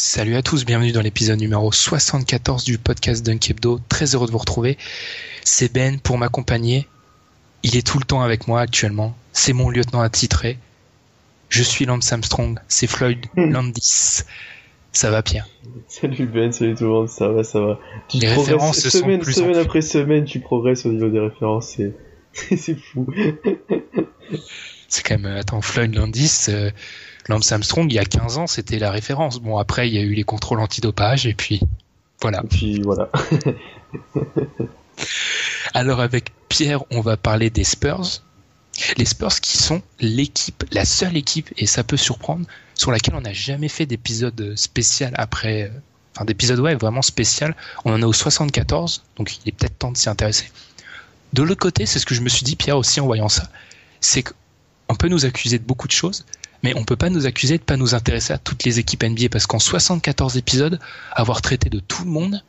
Salut à tous, bienvenue dans l'épisode numéro 74 du podcast Dunkebdo. Très heureux de vous retrouver. C'est Ben pour m'accompagner. Il est tout le temps avec moi actuellement. C'est mon lieutenant attitré. Je suis Lance Armstrong. C'est Floyd Landis. Ça va Pierre? Salut Ben, salut tout le monde, ça va, ça va. Tu Les progresses références se sont semaine, plus semaine en- après semaine, tu progresses au niveau des références, c'est c'est fou. C'est quand même... euh, Attends, Floyd Landis, euh, Lance Armstrong, il y a 15 ans, c'était la référence. Bon, après, il y a eu les contrôles antidopage et puis... Voilà. Et puis voilà. Alors avec Pierre, on va parler des Spurs. Les Spurs qui sont l'équipe, la seule équipe, et ça peut surprendre, sur laquelle on n'a jamais fait d'épisode spécial après, euh, enfin d'épisode ouais vraiment spécial. On en a au 74, donc il est peut-être temps de s'y intéresser. De l'autre côté, c'est ce que je me suis dit Pierre aussi en voyant ça, c'est qu'on peut nous accuser de beaucoup de choses, mais on peut pas nous accuser de pas nous intéresser à toutes les équipes NBA parce qu'en 74 épisodes, avoir traité de tout le monde,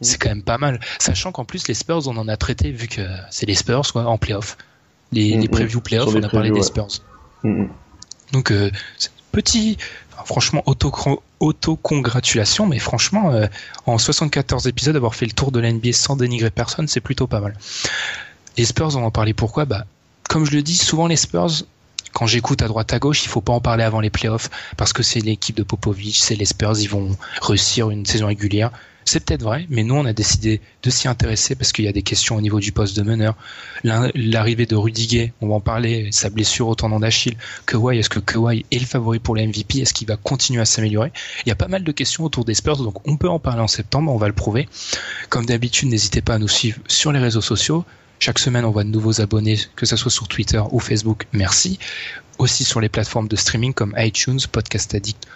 c'est quand même pas mal. Sachant qu'en plus, les Spurs, on en a traité, vu que c'est les Spurs, quoi, en playoff. Les, Mhm. les previews playoff, on a parlé des. Spurs. Mm, Donc, euh, petit, enfin, franchement, auto- auto-congratulation, mais franchement, euh, en 74 épisodes, avoir fait le tour de la NBA sans dénigrer personne, c'est plutôt pas mal. Les Spurs, on en parlait pourquoi? Bah, comme je le dis, souvent les Spurs, quand j'écoute à droite à gauche, il faut pas en parler avant les playoffs, parce que c'est l'équipe de Popovich, c'est les Spurs, ils vont réussir une saison régulière. C'est peut-être vrai, mais nous, on a décidé de s'y intéresser parce qu'il y a des questions au niveau du poste de meneur. L'arrivée de Rudiger, on va en parler, sa blessure au tendon d'Achille. Kawhi, est-ce que Kawhi est le favori pour le MVP Est-ce qu'il va continuer à s'améliorer? Il y a pas mal de questions autour des Spurs, donc on peut en parler en septembre, on va le prouver. Comme d'habitude, n'hésitez pas à nous suivre sur les réseaux sociaux. Chaque semaine, on voit de nouveaux abonnés, que ce soit sur Twitter ou Facebook. Merci. Aussi sur les plateformes de streaming comme iTunes, Podcast Addict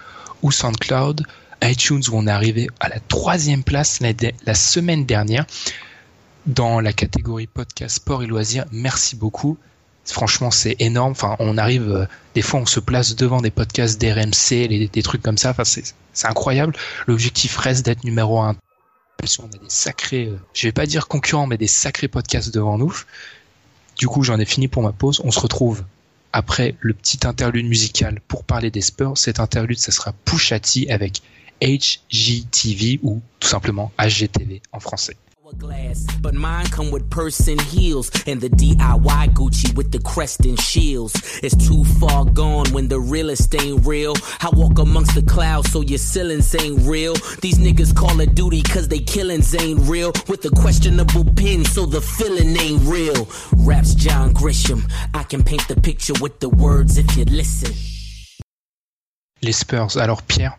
ou SoundCloud. iTunes où on est arrivé à la troisième place la, semaine dernière dans la catégorie podcast sport et loisirs. Merci beaucoup. Franchement, c'est énorme. Enfin, on arrive, euh, des fois, on se place devant des podcasts d'RMC, les- des trucs comme ça. Enfin, c'est incroyable. L'objectif reste d'être numéro un. On a des sacrés, euh, je vais pas dire concurrents, mais des sacrés podcasts devant nous. Du coup, j'en ai fini pour ma pause. On se retrouve après le petit interlude musical pour parler des Spurs. Cet interlude, ça sera Pusha T avec HGTV ou tout simplement HGTV en français. Hourglass, but mine come with purse and heels and the DIY Gucci with the crest and shields. It's too far gone when the realest ain't real. I walk amongst the clouds so your ceilings ain't real. These niggas call it duty cause they killings ain't real. With a questionable pin so the feeling ain't real. Raps John Grisham, I can paint the picture with the words if you listen. Les Spurs. Alors Pierre,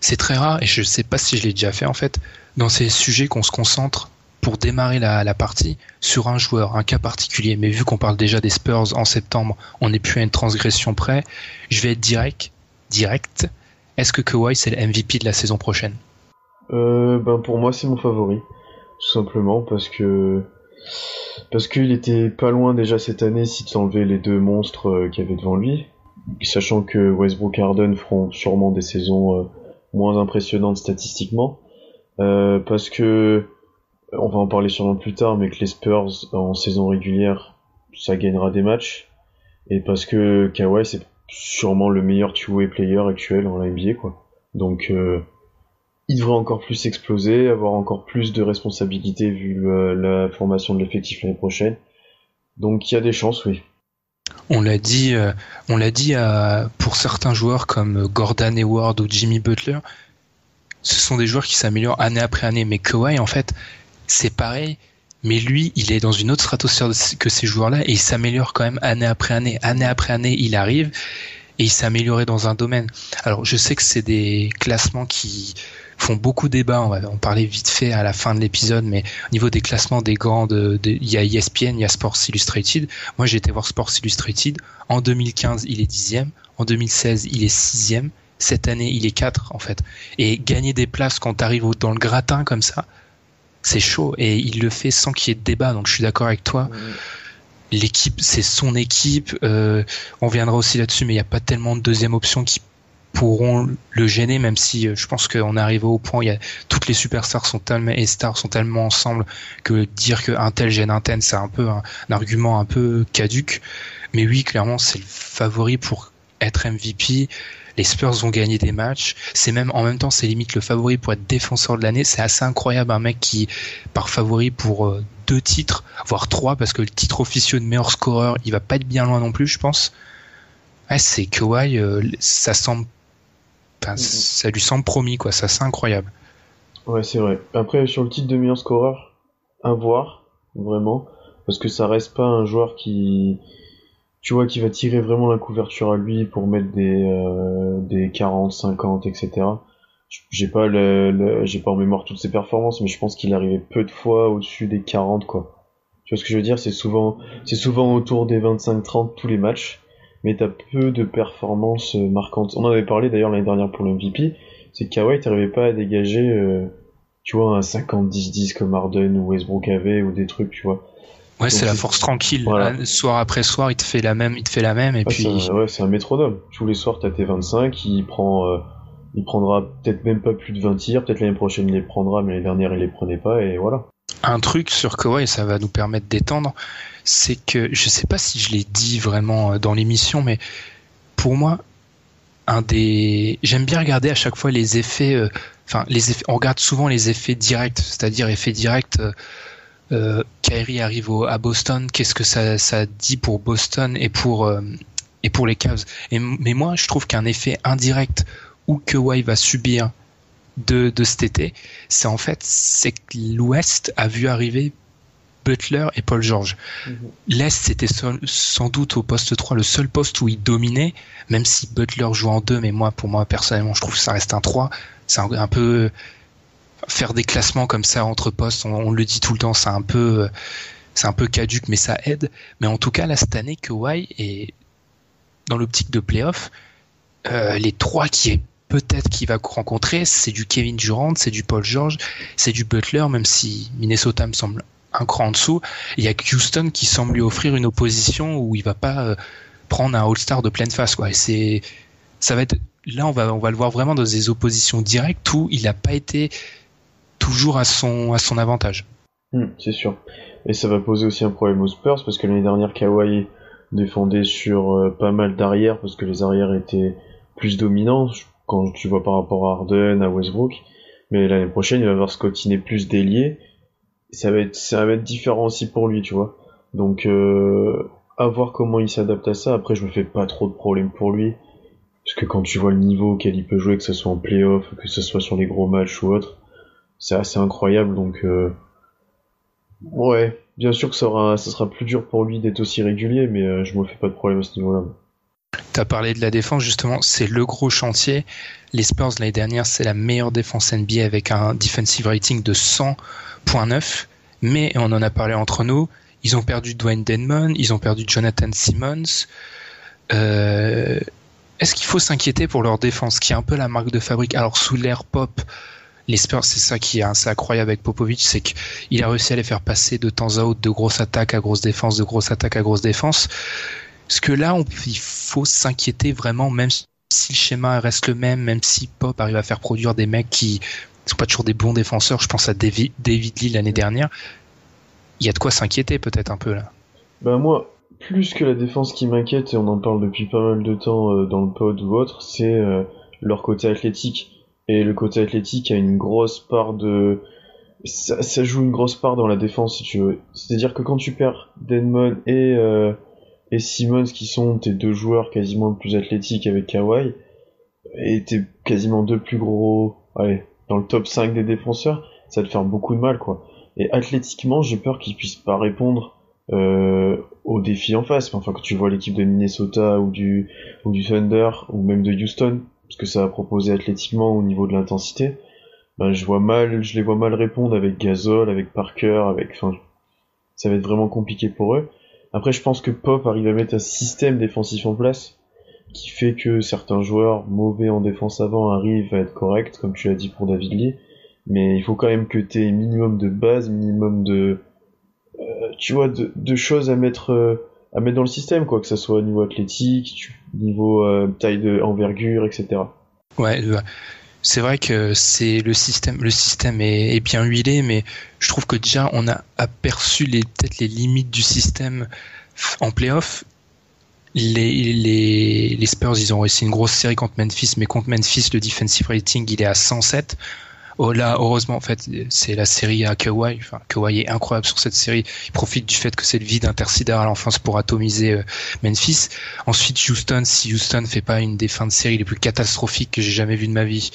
c'est très rare et je sais pas si je l'ai déjà fait en fait dans ces sujets qu'on se concentre pour démarrer la, la partie sur un joueur, un cas particulier. Mais vu qu'on parle déjà des Spurs en septembre, on n'est plus à une transgression près. Je vais être direct. Direct. Est-ce que Kawhi c'est le MVP de la saison prochaine? Euh, ben pour moi c'est mon favori, tout simplement parce que parce qu'il était pas loin déjà cette année si tu enlevais les deux monstres euh, qu'il y avait devant lui, sachant que Westbrook et Harden feront sûrement des saisons euh, moins impressionnantes statistiquement, euh, parce que on va en parler sûrement plus tard, mais que les Spurs en saison régulière ça gagnera des matchs et parce que Kawhi c'est sûrement le meilleur two-way player actuel en NBA quoi. Donc euh, il devrait encore plus exploser, avoir encore plus de responsabilités vu euh, la formation de l'effectif l'année prochaine. Donc il y a des chances, oui. On l'a dit, euh, pour certains joueurs comme Gordon Hayward ou Jimmy Butler, ce sont des joueurs qui s'améliorent année après année. Mais Kawhi, en fait, c'est pareil. Mais lui, il est dans une autre stratosphère que ces joueurs-là et il s'améliore quand même année après année. Année après année, il arrive et il s'est amélioré dans un domaine. Alors, je sais que c'est des classements qui font beaucoup débat. On va en parler vite fait à la fin de l'épisode, mais au niveau des classements des grands, de, il y a ESPN, il y a Sports Illustrated. Moi, j'ai été voir Sports Illustrated. En 2015, il est dixième. En 2016, il est sixième. Cette année, il est 4 en fait. Et gagner des places quand tu arrives dans le gratin comme ça, c'est chaud. Et il le fait sans qu'il y ait de débat. Donc je suis d'accord avec toi. L'équipe, c'est son équipe. Euh, on viendra aussi là-dessus, mais il n'y a pas tellement de deuxième option qui pourront le gêner, même si euh, je pense qu'on est arrivé au point il y a, toutes les superstars sont tellement et stars sont tellement ensemble que dire qu'un tel gêne un tel, c'est un peu un, un, argument un peu caduque. Mais oui, clairement, c'est le favori pour être MVP les Spurs vont gagner des matchs. C'est même en même temps, c'est limite le favori pour être défenseur de l'année. C'est assez incroyable un mec qui part favori pour euh, deux titres, voire trois, parce que le titre officieux de meilleur scoreur, il va pas être bien loin non plus, je pense. Ouais, c'est Kawhi, euh, ça semble, enfin, ça lui semble promis, quoi. Ça, c'est incroyable. Ouais, c'est vrai. Après, sur le titre de meilleur scoreur, à voir, vraiment, parce que ça reste pas un joueur qui tu vois, qui va tirer vraiment la couverture à lui pour mettre des, euh, des 40, 50, etc. J'ai pas le, j'ai pas en mémoire toutes ses performances, mais je pense qu'il arrivait peu de fois au-dessus des 40, quoi. Tu vois ce que je veux dire? C'est souvent, c'est souvent autour des 25-30 tous les matchs, mais t'as peu de performances marquantes. On en avait parlé d'ailleurs l'année dernière pour le MVP, c'est que Kawhi t'arrivais pas à dégager, euh, tu vois, un 50-10-10 comme Harden ou Westbrook avait, ou des trucs, tu vois. Ouais, c'est la force tranquille. Soir après soir, il te fait la même, il te fait la même, et ah, puis. Ouais, c'est un métronome. Tous les soirs, t'as tes 25, il prend, euh, il prendra peut-être même pas plus de 20 tirs, peut-être l'année prochaine il les prendra, mais l'année dernière il les prenait pas, et voilà. Un truc sur Kawhi, ça va nous permettre d'étendre, c'est que, je sais pas si je l'ai dit vraiment euh, dans l'émission, mais pour moi, un des, j'aime bien regarder à chaque fois les effets, euh, enfin, on regarde souvent les effets directs, c'est-à-dire effets directs, euh, Kyrie arrive à Boston, qu'est-ce que ça, dit pour Boston et pour, euh, les Cavs? Mais moi, je trouve qu'un effet indirect que Kawhi va subir de, de cet été, c'est en fait c'est que l'Ouest a vu arriver Butler et Paul George. Mhm. L'Est, c'était sans doute au poste 3 le seul poste où il dominait, même si Butler joue en 2, mais moi, pour moi, personnellement, je trouve que ça reste un 3. C'est un, un, peu faire des classements comme ça entre postes, on, le dit tout le temps, c'est un peu, c'est un peu caduque, mais ça aide. Mais en tout cas, là, cette année, Kawhi est dans l'optique de playoff. Euh, les trois qui est peut-être qu'il va rencontrer, c'est du Kevin Durant, c'est du Paul George, c'est du Butler, même si Minnesota me semble un cran en dessous. Il y a Houston qui semble lui offrir une opposition où il va pas euh, prendre un All-Star de pleine face, quoi. Et c'est, ça va être, là, on va, on va le voir vraiment dans des oppositions directes où il n'a pas été toujours à son, à son avantage. Hmm, c'est sûr. Et ça va poser aussi un problème aux Spurs parce que l'année dernière, Kawhi défendait sur euh, pas mal d'arrières parce que les arrières étaient plus dominants quand tu vois par rapport à Harden, à Westbrook. Mais l'année prochaine, il va avoir scottiner plus d'ailier. Ça va être, ça va être différent aussi pour lui, tu vois. Donc, euh, à voir comment il s'adapte à ça. Après, je me fais pas trop de problèmes pour lui. Parce que quand tu vois le niveau auquel il peut jouer, que ce soit en playoff, que ce soit sur les gros matchs ou autre, c'est assez incroyable. Donc, euh, ouais, bien sûr que ça, aura, ça sera plus dur pour lui d'être aussi régulier, mais euh, je me fais pas de problème à ce niveau-là. Tu as parlé de la défense, justement, c'est le gros chantier. Les Spurs, l'année dernière, c'est la meilleure défense NBA avec un defensive rating de 100.9. Mais, on en a parlé entre nous, ils ont perdu Dwayne Denman, ils ont perdu Jonathan Simmons. Euh, Est-ce qu'il faut s'inquiéter pour leur défense, qui est un peu la marque de fabrique? Alors, sous l'air pop, les Spurs, c'est ça qui est assez incroyable avec Popovic, c'est qu'il a réussi à les faire passer de temps à autre de grosse attaque à grosse défense, de grosse attaque à grosse défense. Parce que là, on, il faut s'inquiéter vraiment, même si le schéma reste le même, même si Pop arrive à faire produire des mecs qui sont pas toujours des bons défenseurs. Je pense à David, David Lee l'année dernière. Il y a de quoi s'inquiéter peut-être un peu là. Ben moi, plus que la défense qui m'inquiète, et on en parle depuis pas mal de temps euh, dans le pod ou autre, c'est euh, leur côté athlétique Et le côté athlétique a une grosse part de. Ça, joue une grosse part dans la défense, si tu veux. C'est-à-dire que quand tu perds Denmon et, euh, et Simmons, qui sont tes deux joueurs quasiment le plus athlétiques avec Kawhi, et tes quasiment deux plus gros. Allez, dans le top 5 des défenseurs, ça va te faire beaucoup de mal, quoi. Et athlétiquement, j'ai peur qu'ils puissent pas répondre euh, aux défis en face. Enfin, quand tu vois l'équipe de Minnesota ou du, ou du Thunder, ou même de Houston, parce que ça a proposé athlétiquement au niveau de l'intensité, ben, je vois mal, je les vois mal répondre avec Gasol, avec Parker, avec, enfin, ça va être vraiment compliqué pour eux. Après, je pense que Pop arrive à mettre un système défensif en place qui fait que certains joueurs mauvais en défense avant arrivent à être corrects, comme tu l'as dit pour David Lee. Mais il faut quand même que tu aies minimum de base, minimum de, euh, tu vois, de, choses à mettre, euh, à mettre dans le système, quoi, que ça soit au niveau athlétique, niveau euh, taille de envergure, etc. Ouais, c'est vrai que le système, est, bien huilé, mais je trouve que déjà on a aperçu les peut-être les limites du système en playoff. Les Spurs, ils ont réussi une grosse série contre Memphis, mais contre Memphis, le defensive rating, il est à 107. Oh là, heureusement, en fait, c'est la série à Kawhi. Enfin, Kawhi est incroyable sur cette série. Il profite du fait que c'est le vide à l'enfance pour atomiser euh, Memphis. Ensuite, Houston, si Houston fait pas une des fins de série les plus catastrophiques que j'ai jamais vues de ma vie,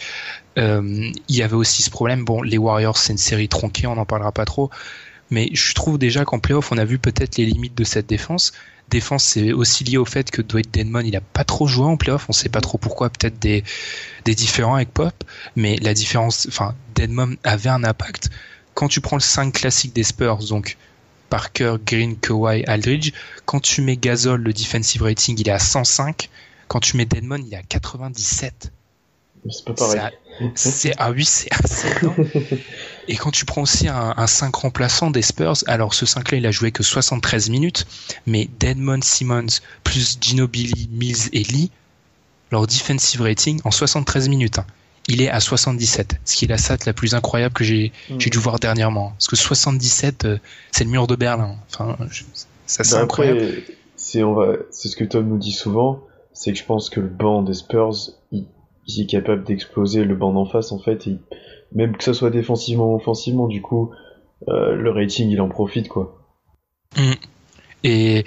euh, il y avait aussi ce problème. Bon, les Warriors, c'est une série tronquée, on n'en parlera pas trop. Mais je trouve déjà qu'en playoff, on a vu peut-être les limites de cette défense défense, c'est aussi lié au fait que Dwight Denmon, il a pas trop joué en playoff. On sait pas trop pourquoi, peut-être des, des différents avec Pop. Mais la différence, enfin, Denmon avait un impact. Quand tu prends le 5 classique des Spurs, donc Parker, Green, Kawhi, Aldridge, quand tu mets Gasol, le defensive rating, il est à 105. Quand tu mets Denmon, il est à 97. C'est pas pareil. C'est ah oui, c'est assez Et quand tu prends aussi un, un 5 remplaçant des Spurs, alors ce 5 là, il a joué que 73 minutes, mais Deadmon Simmons plus Ginobili, Mills et Lee, leur defensive rating en 73 minutes, hein, il est à 77, ce qui est la stat la plus incroyable que j'ai hmm. dû voir dernièrement. Parce que 77, euh, c'est le mur de Berlin. Enfin, ça c'est ben incroyable. C'est ce que Tom nous dit souvent, c'est que je pense que le banc des Spurs, il il est capable d'exploser le banc d'en face en fait, et même que ce soit défensivement ou offensivement, du coup, euh, le rating il en profite quoi. Mm. Et,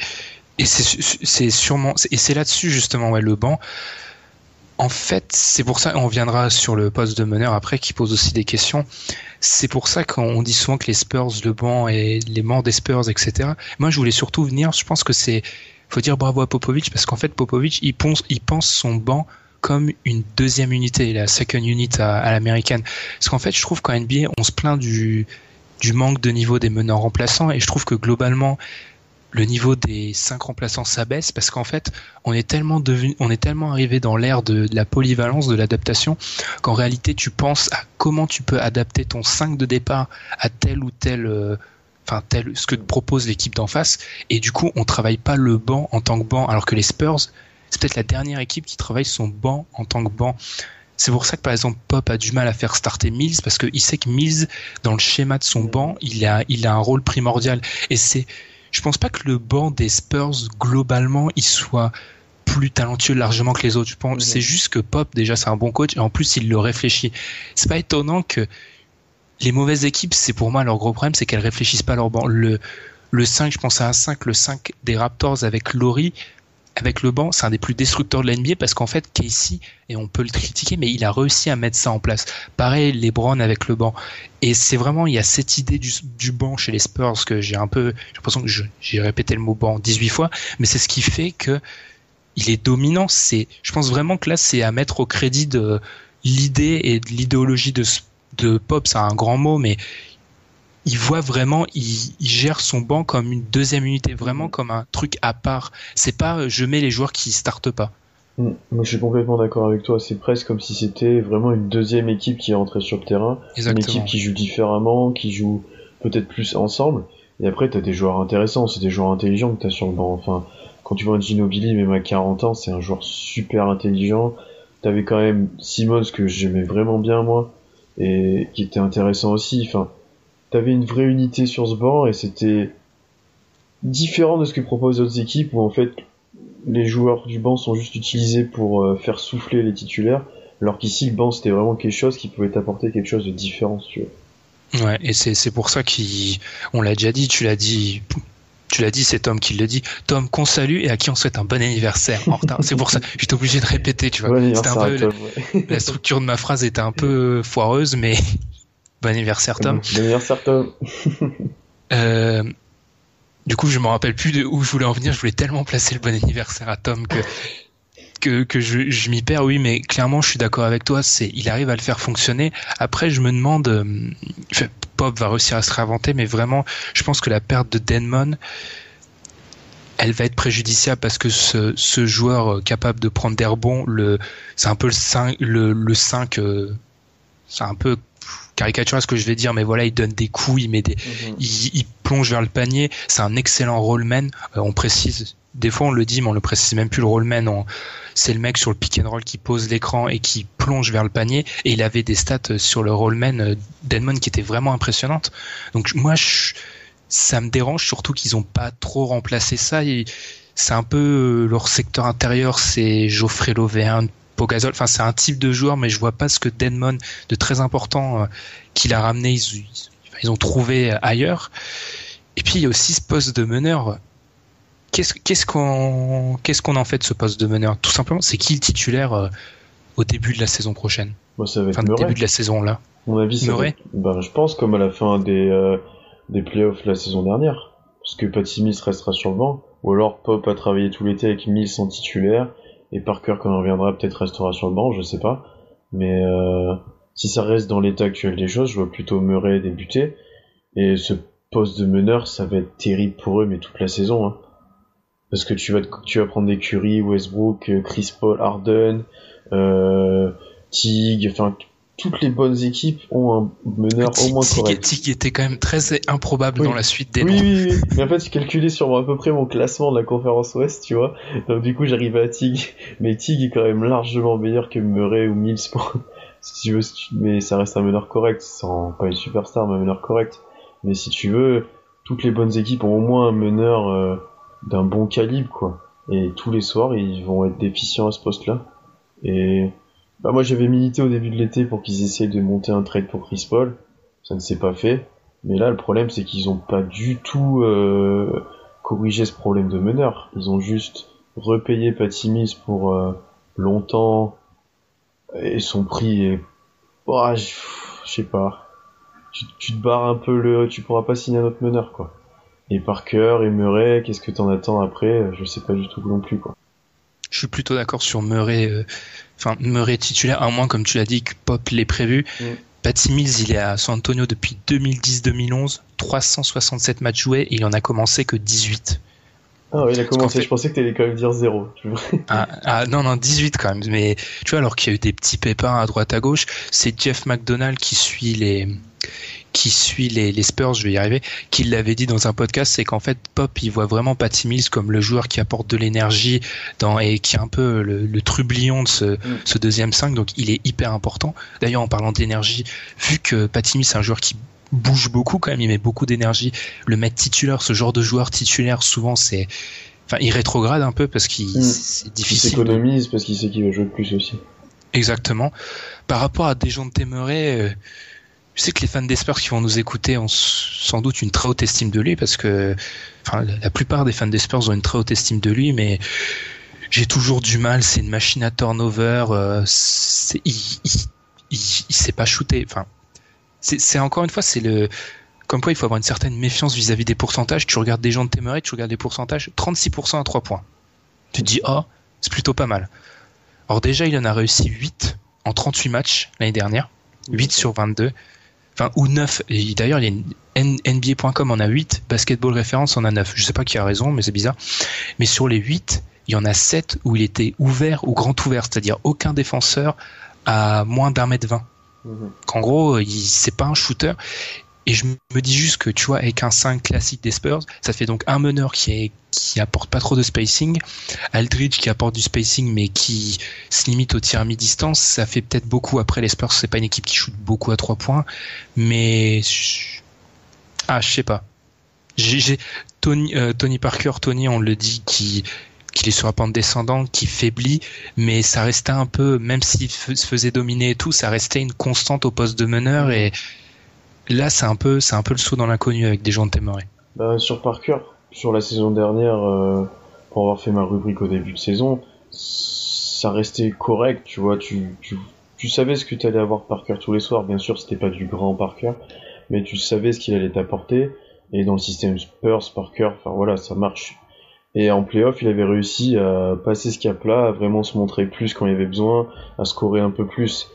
c'est sûrement et c'est là-dessus justement ouais, le banc. En fait, c'est pour ça, on viendra sur le poste de meneur après, qui pose aussi des questions. C'est pour ça qu'on dit souvent que les Spurs, le banc et les membres des Spurs, etc. Moi, je voulais surtout venir. Je pense que c'est, faut dire bravo à Popovic parce qu'en fait, Popovic, il pense, il pense son banc comme une deuxième unité, la second unit à, l'américaine. Parce qu'en fait, je trouve qu'en NBA, on se plaint du, manque de niveau des meneurs remplaçants et je trouve que globalement, le niveau des cinq remplaçants s'abaisse parce qu'en fait, on est tellement devenu, on est tellement arrivé dans l'ère de, la polyvalence, de l'adaptation, qu'en réalité, tu penses à comment tu peux adapter ton 5 de départ à tel ou tel, euh, enfin tel ce que te propose l'équipe d'en face, et du coup, on travaille pas le banc en tant que banc, alors que les Spurs, c'est peut-être la dernière équipe qui travaille son banc en tant que banc. C'est pour ça que par exemple Pop a du mal à faire starter Mills parce qu'il sait que Mills dans le schéma de son banc il a il a un rôle primordial et c'est je pense pas que le banc des Spurs globalement il soit plus talentueux largement que les autres. Je pense c'est juste que Pop déjà c'est un bon coach et en plus il le réfléchit. C'est pas étonnant que les mauvaises équipes c'est pour moi leur gros problème c'est qu'elles réfléchissent pas leur banc. Le le 5, je pense à un 5, le 5 des Raptors avec Laurie, avec le banc, c'est un des plus destructeurs de l'NBA parce qu'en fait, Casey, et on peut le critiquer, mais il a réussi à mettre ça en place. Pareil, les Browns avec le banc. Et c'est vraiment, il y a cette idée du, du banc chez les Spurs que j'ai un peu, j'ai l'impression que j'ai répété le mot banc 18 fois, mais c'est ce qui fait que il est dominant. C'est, je pense vraiment que là, c'est à mettre au crédit de l'idée et de l'idéologie de, de Pop, c'est un grand mot, mais il voit vraiment, il, gère son banc comme une deuxième unité, vraiment comme un truc à part. C'est pas euh, je mets les joueurs qui startent pas. Mm. Moi, je suis complètement d'accord avec toi. C'est presque comme si c'était vraiment une deuxième équipe qui est entrée sur le terrain. Une équipe qui joue différemment, qui joue peut-être plus ensemble. Et après, t'as des joueurs intéressants, c'est des joueurs intelligents que t'as sur le banc. Enfin, quand tu vois un Ginobili, même à 40 ans, c'est un joueur super intelligent. T'avais quand même Simmons que j'aimais vraiment bien, moi, et qui était intéressant aussi. Enfin, t'avais une vraie unité sur ce banc et c'était différent de ce que proposent d'autres équipes où en fait les joueurs du banc sont juste utilisés pour euh, faire souffler les titulaires. Alors qu'ici, le banc, c'était vraiment quelque chose qui pouvait t'apporter quelque chose de différent, si tu veux. Ouais, et c'est pour ça qu'on l'a déjà dit, tu l'as dit tu l'as dit, c'est Tom qui le dit. Tom qu'on salue et à qui on souhaite un bon anniversaire retard. C'est pour ça, j'étais obligé de répéter, tu vois. Bon un peu, la, structure de ma phrase était un peu foireuse, mais bon anniversaire Tom. Bon anniversaire Tom. euh, du coup, je me rappelle plus de où je voulais en venir. Je voulais tellement placer le bon anniversaire à Tom que que, que je, je m'y perds. Oui, mais clairement, je suis d'accord avec toi. C'est, il arrive à le faire fonctionner. Après, je me demande, euh, Pop va réussir à se réinventer, mais vraiment, je pense que la perte de Denmon, elle va être préjudiciable parce que ce, ce joueur euh, capable de prendre des rebonds, le, c'est un peu le 5, le, le 5 euh, c'est un peu caricatural ce que je vais dire, mais voilà, il donne des coups, il met des, mhm. il, plonge vers le panier. C'est un excellent rollman. Euh, on précise, des fois on le dit, mais on le précise même plus le rollman. c'est le mec sur le pick and roll qui pose l'écran et qui plonge vers le panier. Et il avait des stats euh, sur le rollman euh, d'Edmond qui étaient vraiment impressionnantes. Donc moi, ça me dérange surtout qu'ils ont pas trop remplacé ça. c'est un peu leur secteur intérieur, c'est Geoffrey Lauvergne, Pogazol, enfin c'est un type de joueur, mais je vois pas ce que Denmon de très important euh, qu'il a ramené, ils, ont trouvé ailleurs. Et puis il y a aussi ce poste de meneur. Qu'est-ce qu'on en fait de ce poste de meneur? Tout simplement, c'est qui le titulaire euh, au début de la saison prochaine? Moi, ça va être enfin, début de la saison là. Mon avis, c'est ben, je pense comme à la fin des euh, des playoffs la saison dernière, parce que Patty Mills restera sur le banc, ou alors Pop a travaillé tout l'été avec Mills en titulaire et Parker quand on reviendra peut-être restera sur le banc, je sais pas. Mais euh, si ça reste dans l'état actuel des choses, je vois plutôt Murray débuter. Et ce poste de meneur, ça va être terrible pour eux, mais toute la saison. Hein. Parce que tu vas, tu vas prendre des Curry, Westbrook, Chris Paul, Harden, euh, Tig, enfin toutes les bonnes équipes ont un meneur au moins correct. Tig était quand même très improbable dans la suite des oui, oui, oui, mais en fait, j'ai calculé sur à peu près mon classement de la conférence Ouest, tu vois. Donc du coup, j'arrivais à Tig, mais Tig est quand même largement meilleur que Murray ou Mills si tu veux, mais ça reste un meneur correct, sans pas une superstar, mais un meneur correct. Mais si tu veux, toutes les bonnes équipes ont au moins un meneur euh, d'un bon calibre, quoi. Et tous les soirs, ils vont être déficients à ce poste-là. Et bah moi j'avais milité au début de l'été pour qu'ils essayent de monter un trade pour Chris Paul. Ça ne s'est pas fait. Mais là le problème c'est qu'ils ont pas du tout euh, corrigé ce problème de meneur. Ils ont juste repayé Patty Mills pour euh, longtemps et son prix est... Oh, je sais pas. Tu, tu, te barres un peu le... Tu pourras pas signer un autre meneur quoi. Et Parker et Murray, qu'est-ce que t'en attends après? Je sais pas du tout non plus quoi. Je suis plutôt d'accord sur Murray. Euh, enfin, Murray titulaire, à moins, comme tu l'as dit, que Pop l'ait prévu. Mm. Patty Mills, il est à San Antonio depuis 2010-2011, 367 matchs joués et il en a commencé que 18. Ah oui, il a commencé, je pensais que tu allais quand même dire 0. ah, ah, non, non, 18 quand même. Mais tu vois, alors qu'il y a eu des petits pépins à droite à gauche, c'est Jeff McDonald qui suit les, qui suit les, les, Spurs, je vais y arriver, qui l'avait dit dans un podcast, c'est qu'en fait Pop il voit vraiment Patty Mills comme le joueur qui apporte de l'énergie dans et qui est un peu le, le trublion de ce, mm. ce deuxième 5, donc il est hyper important. D'ailleurs en parlant d'énergie, vu que Patty Mills c'est un joueur qui bouge beaucoup quand même, il met beaucoup d'énergie, le mettre titulaire, ce genre de joueur titulaire souvent c'est enfin il rétrograde un peu parce qu'il mm. c'est difficile. Il s'économise parce qu'il sait qu'il va jouer plus aussi. Exactement. Par rapport à des gens de Téméré, euh, je sais que les fans des qui vont nous écouter ont sans doute une très haute estime de lui parce que, enfin, la plupart des fans des Spurs ont une très haute estime de lui, mais j'ai toujours du mal. C'est une machine à turnover. Euh, il, il, sait pas shooter. Enfin, c'est encore une fois, c'est le comme quoi il faut avoir une certaine méfiance vis-à-vis des pourcentages. Tu regardes des gens de Temeray, tu regardes les pourcentages, 36% à 3 points. Tu te dis, oh, c'est plutôt pas mal. Alors déjà, il en a réussi 8 en 38 matchs l'année dernière. 8 sur 22 enfin ou 9 et d'ailleurs il y a NBA.com en a 8 basketball référence en a 9 je sais pas qui a raison mais c'est bizarre. Mais sur les 8 il y en a 7 où il était ouvert ou grand ouvert. C'est-à-dire aucun défenseur à moins d'un mètre 20 mhm. qu'en gros il c'est pas un shooter et je me dis juste que, tu vois, avec un 5 classique des Spurs, ça fait donc un meneur qui est, qui apporte pas trop de spacing, Aldridge qui apporte du spacing mais qui se limite au tir à mi-distance, ça fait peut-être beaucoup après les Spurs, c'est pas une équipe qui shoot beaucoup à 3 points, mais, ah, je sais pas. J'ai, Tony, euh, Tony Parker, Tony, on le dit, qui, qu'il est sur la pente descendante, qui faiblit, mais ça restait un peu, même s'il se faisait dominer et tout, ça restait une constante au poste de meneur et là c'est un peu, c'est un peu le saut dans l'inconnu avec des gens de Temeray. Bah, sur Parker, sur la saison dernière, euh, pour avoir fait ma rubrique au début de saison, ça restait correct, tu vois, tu, tu, tu savais ce que tu allais avoir Parker tous les soirs, bien sûr c'était pas du grand Parker, mais tu savais ce qu'il allait t'apporter, et dans le système Spurs, Parker, enfin voilà, ça marche. Et en playoff, il avait réussi à passer ce cap-là, à vraiment se montrer plus quand il y avait besoin, à scorer un peu plus.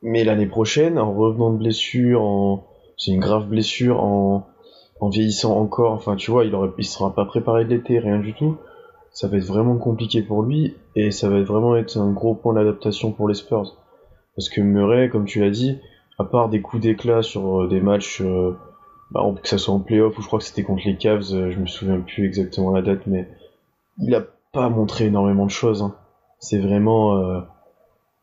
Mais l'année prochaine, en revenant de blessure, en... c'est une grave blessure, en... vieillissant encore, enfin tu vois, il, il sera pas préparé de l'été, rien du tout. Ça va être vraiment compliqué pour lui, et ça va vraiment être un gros point d'adaptation pour les Spurs. Parce que Murray, comme tu l'as dit, à part des coups d'éclat sur euh, des matchs, euh, bah, que ça soit en playoff ou je crois que c'était contre les Cavs, euh, je me souviens plus exactement la date, mais il a pas montré énormément de choses. Hein. C'est vraiment, euh,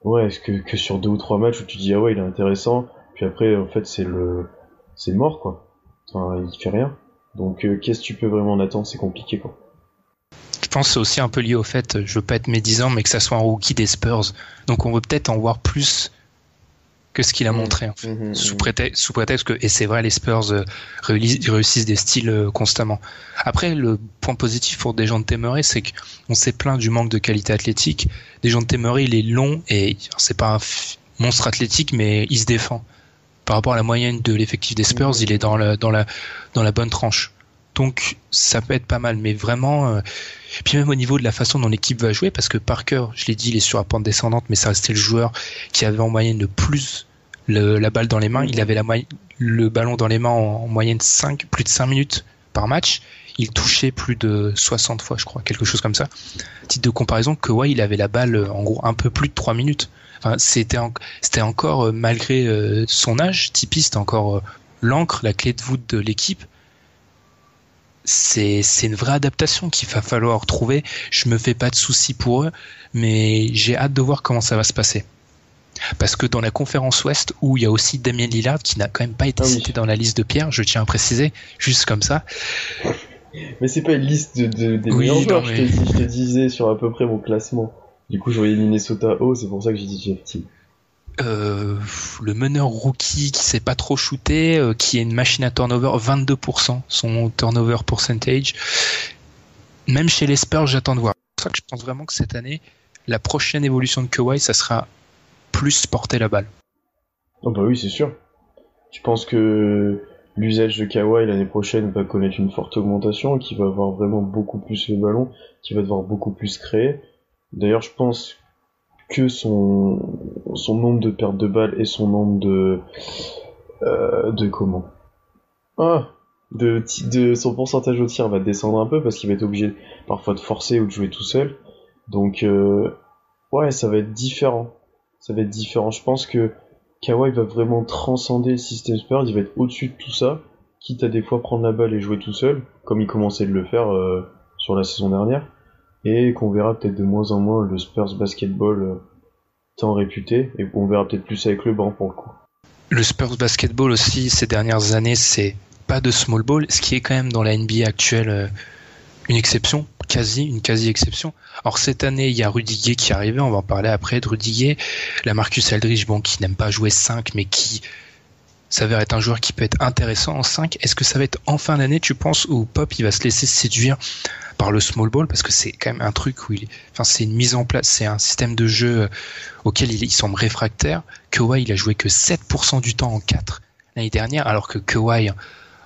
ouais, que, que sur deux ou trois matchs où tu dis ah ouais il est intéressant, puis après en fait c'est le, c'est mort quoi. Enfin il fait rien. Donc qu'est-ce que tu peux vraiment en attendre C'est compliqué quoi. Je pense que c'est aussi un peu lié au fait, je veux pas être médisant, mais que ça soit un rookie des Spurs. Donc on veut peut-être en voir plus que ce qu'il a montré en fait. Mhm, sous, prétexte, sous prétexte que et c'est vrai les Spurs euh, réussissent, des styles euh, constamment. Après le point positif pour des gens de Temeray c'est qu'on s'est plaint du manque de qualité athlétique. Des gens de Temeray il est long et c'est pas un monstre athlétique mais il se défend. Par rapport à la moyenne de l'effectif des Spurs, il est dans la dans la dans la bonne tranche. Donc ça peut être pas mal, mais vraiment. euh, Puis même au niveau de la façon dont l'équipe va jouer, parce que Parker, je l'ai dit, il est sur la pente descendante, mais ça restait le joueur qui avait en moyenne le plus le- la balle dans les mains. Il avait la le ballon dans les mains en, en moyenne 5, plus de 5 minutes par match. Il touchait plus de 60 fois, je crois, quelque chose comme ça. Titre de comparaison, que ouais, il avait la balle euh, en gros un peu plus de 3 minutes. Enfin, c'était en- c'était encore euh, malgré euh, son âge, Tipeee, c'était encore euh, l'encre, la clé de voûte de l'équipe c'est c'est une vraie adaptation qu'il va falloir trouver. Je me fais pas de soucis pour eux, mais j'ai hâte de voir comment ça va se passer. Parce que dans la conférence Ouest, où il y a aussi Damien Lillard, qui n'a quand même pas été Ah oui. cité dans la liste de Pierre, je tiens à préciser, juste comme ça. Mais c'est pas une liste de, de- des Oui, meilleurs joueurs, je, te, je te disais sur à peu près mon classement. Du coup, je voyais Minnesota haut, c'est pour ça que j'ai dit Jeff Teague. Euh, le meneur rookie qui sait pas trop shooter, euh, qui est une machine à turnover, 22% son turnover percentage. Même chez les Spurs, j'attends de voir. C'est pour ça que je pense vraiment que cette année, la prochaine évolution de Kawhi, ça sera plus porter la balle. Oh bah oui, c'est sûr. Je pense que l'usage de Kawhi l'année prochaine va connaître une forte augmentation, qu'il va avoir vraiment beaucoup plus le ballon, qu'il va devoir beaucoup plus créer. D'ailleurs, je pense que son, nombre de pertes de balles et son nombre de, euh, de comment? Ah! De son pourcentage au tir va descendre un peu parce qu'il va être obligé parfois de forcer ou de jouer tout seul. Donc, euh, ouais, ça va être différent. Ça va être différent. Je pense que Kawhi va vraiment transcender le système Spurs, il va être au-dessus de tout ça, quitte à des fois prendre la balle et jouer tout seul, comme il commençait de le faire euh, sur la saison dernière, et qu'on verra peut-être de moins en moins le Spurs basketball euh, tant réputé, et qu'on verra peut-être plus avec le banc pour le coup. Le Spurs basketball aussi, ces dernières années, c'est pas de small ball, ce qui est quand même dans la NBA actuelle euh, une exception, quasi, une quasi-exception. Alors cette année, il y a Rudy Gay qui est arrivé, on va en parler après de Rudy Gay, la Marcus Aldridge, bon, qui n'aime pas jouer 5, mais qui s'avère être un joueur qui peut être intéressant en 5. Est-ce que ça va être en fin d'année, tu penses, où Pop il va se laisser séduire par le small ball parce que c'est quand même un truc où il, enfin c'est une mise en place, c'est un système de jeu euh, auquel il, il semble réfractaire. Kawhi il a joué que 7% du temps en 4 l'année dernière, alors que Kawhi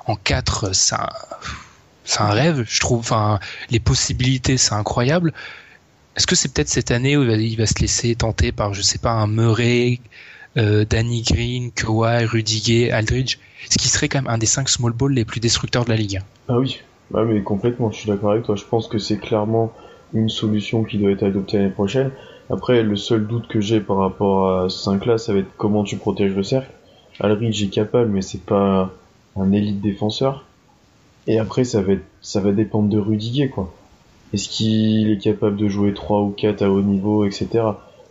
en 4 c'est un, c'est un rêve, je trouve. Enfin les possibilités c'est incroyable. Est-ce que c'est peut-être cette année où il va, se laisser tenter par je sais pas un Murray, euh, Danny Green, Kawhi, Rudy Gay, Aldridge, ce qui serait quand même un des 5 small ball les plus destructeurs de la ligue. Ah oui, bah mais complètement, je suis d'accord avec toi. Je pense que c'est clairement une solution qui doit être adoptée l'année prochaine. Après, le seul doute que j'ai par rapport à ce 5-là, ça va être comment tu protèges le cercle. Aldridge est capable, mais c'est pas un élite défenseur. Et après, ça va être, ça va dépendre de Rudiger, quoi. Est-ce qu'il est capable de jouer 3 ou 4 à haut niveau, etc.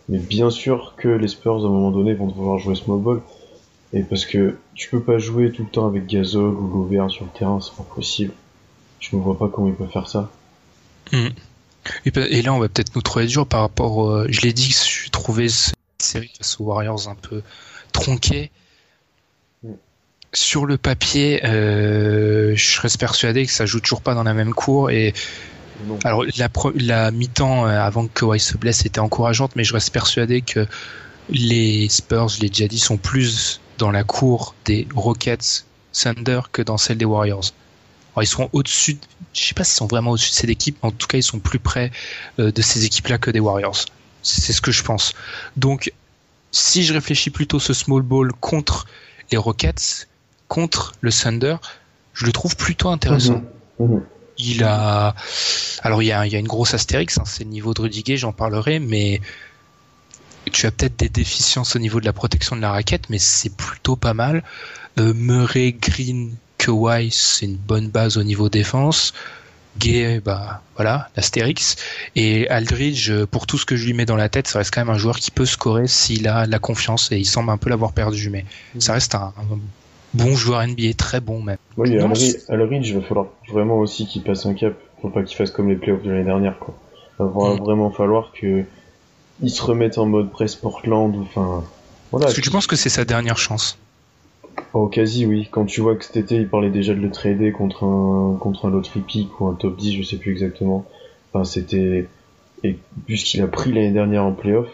Mais bien sûr que les Spurs, à un moment donné, vont devoir jouer small ball. Et parce que tu peux pas jouer tout le temps avec Gasol ou Gobert sur le terrain, c'est pas possible. Je ne vois pas comment il peut faire ça. Mm. Et, là, on va peut-être nous trouver dur par rapport. je l'ai dit, je trouvais cette série face aux Warriors un peu tronquée. Mm. Sur le papier, je reste persuadé que ça joue toujours pas dans la même cour et alors la, la mi-temps avant que Kawhi se blesse était encourageante, mais je reste persuadé que les Spurs, je l'ai déjà dit, sont plus dans la cour des Rockets, Thunder que dans celle des Warriors. Alors, ils sont au-dessus, je sais pas s'ils sont vraiment au-dessus de cette équipe, mais en tout cas ils sont plus près euh, de ces équipes-là que des Warriors. C'est ce que je pense. Donc, si je réfléchis plutôt ce small ball contre les Rockets, contre le Thunder, je le trouve plutôt intéressant. Mhm. Mhm. Il a, alors il y a, il y a une grosse astérix, hein, c'est le niveau de Rudiger, j'en parlerai, mais tu as peut-être des déficiences au niveau de la protection de la raquette, mais c'est plutôt pas mal. Euh, Murray, Green, Kawhi, c'est une bonne base au niveau défense. Gay, bah voilà, l'Astérix. Et Aldridge, pour tout ce que je lui mets dans la tête, ça reste quand même un joueur qui peut scorer s'il a la confiance et il semble un peu l'avoir perdu, mais ça reste un, bon joueur NBA, très bon même. Oui, Aldridge, il va falloir vraiment aussi qu'il passe un cap. Faut pas qu'il fasse comme les playoffs de l'année dernière, quoi. Il va mm. vraiment falloir que ils se remettent en mode presse Portland enfin voilà. Est-ce que tu penses que c'est sa dernière chance? Oh quasi oui. Quand tu vois que cet été il parlait déjà de le trader contre un contre un lottery pick ou un top 10, je sais plus exactement. Enfin c'était et puisqu'il a pris l'année dernière en playoff,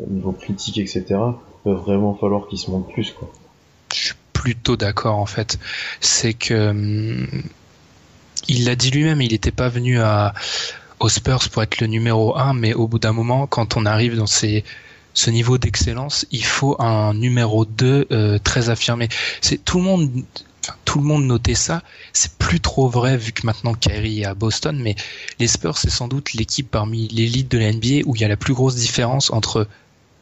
au niveau critique etc, il va vraiment falloir qu'il se monte plus quoi. Je suis plutôt d'accord en fait. C'est que hum, il l'a dit lui-même, il n'était pas venu à aux Spurs pour être le numéro 1, mais au bout d'un moment, quand on arrive dans ces, ce niveau d'excellence, il faut un numéro 2 euh, très affirmé. C'est tout le monde tout le monde notait ça. C'est plus trop vrai vu que maintenant Kyrie est à Boston, mais les Spurs c'est sans doute l'équipe parmi l'élite de la NBA où il y a la plus grosse différence entre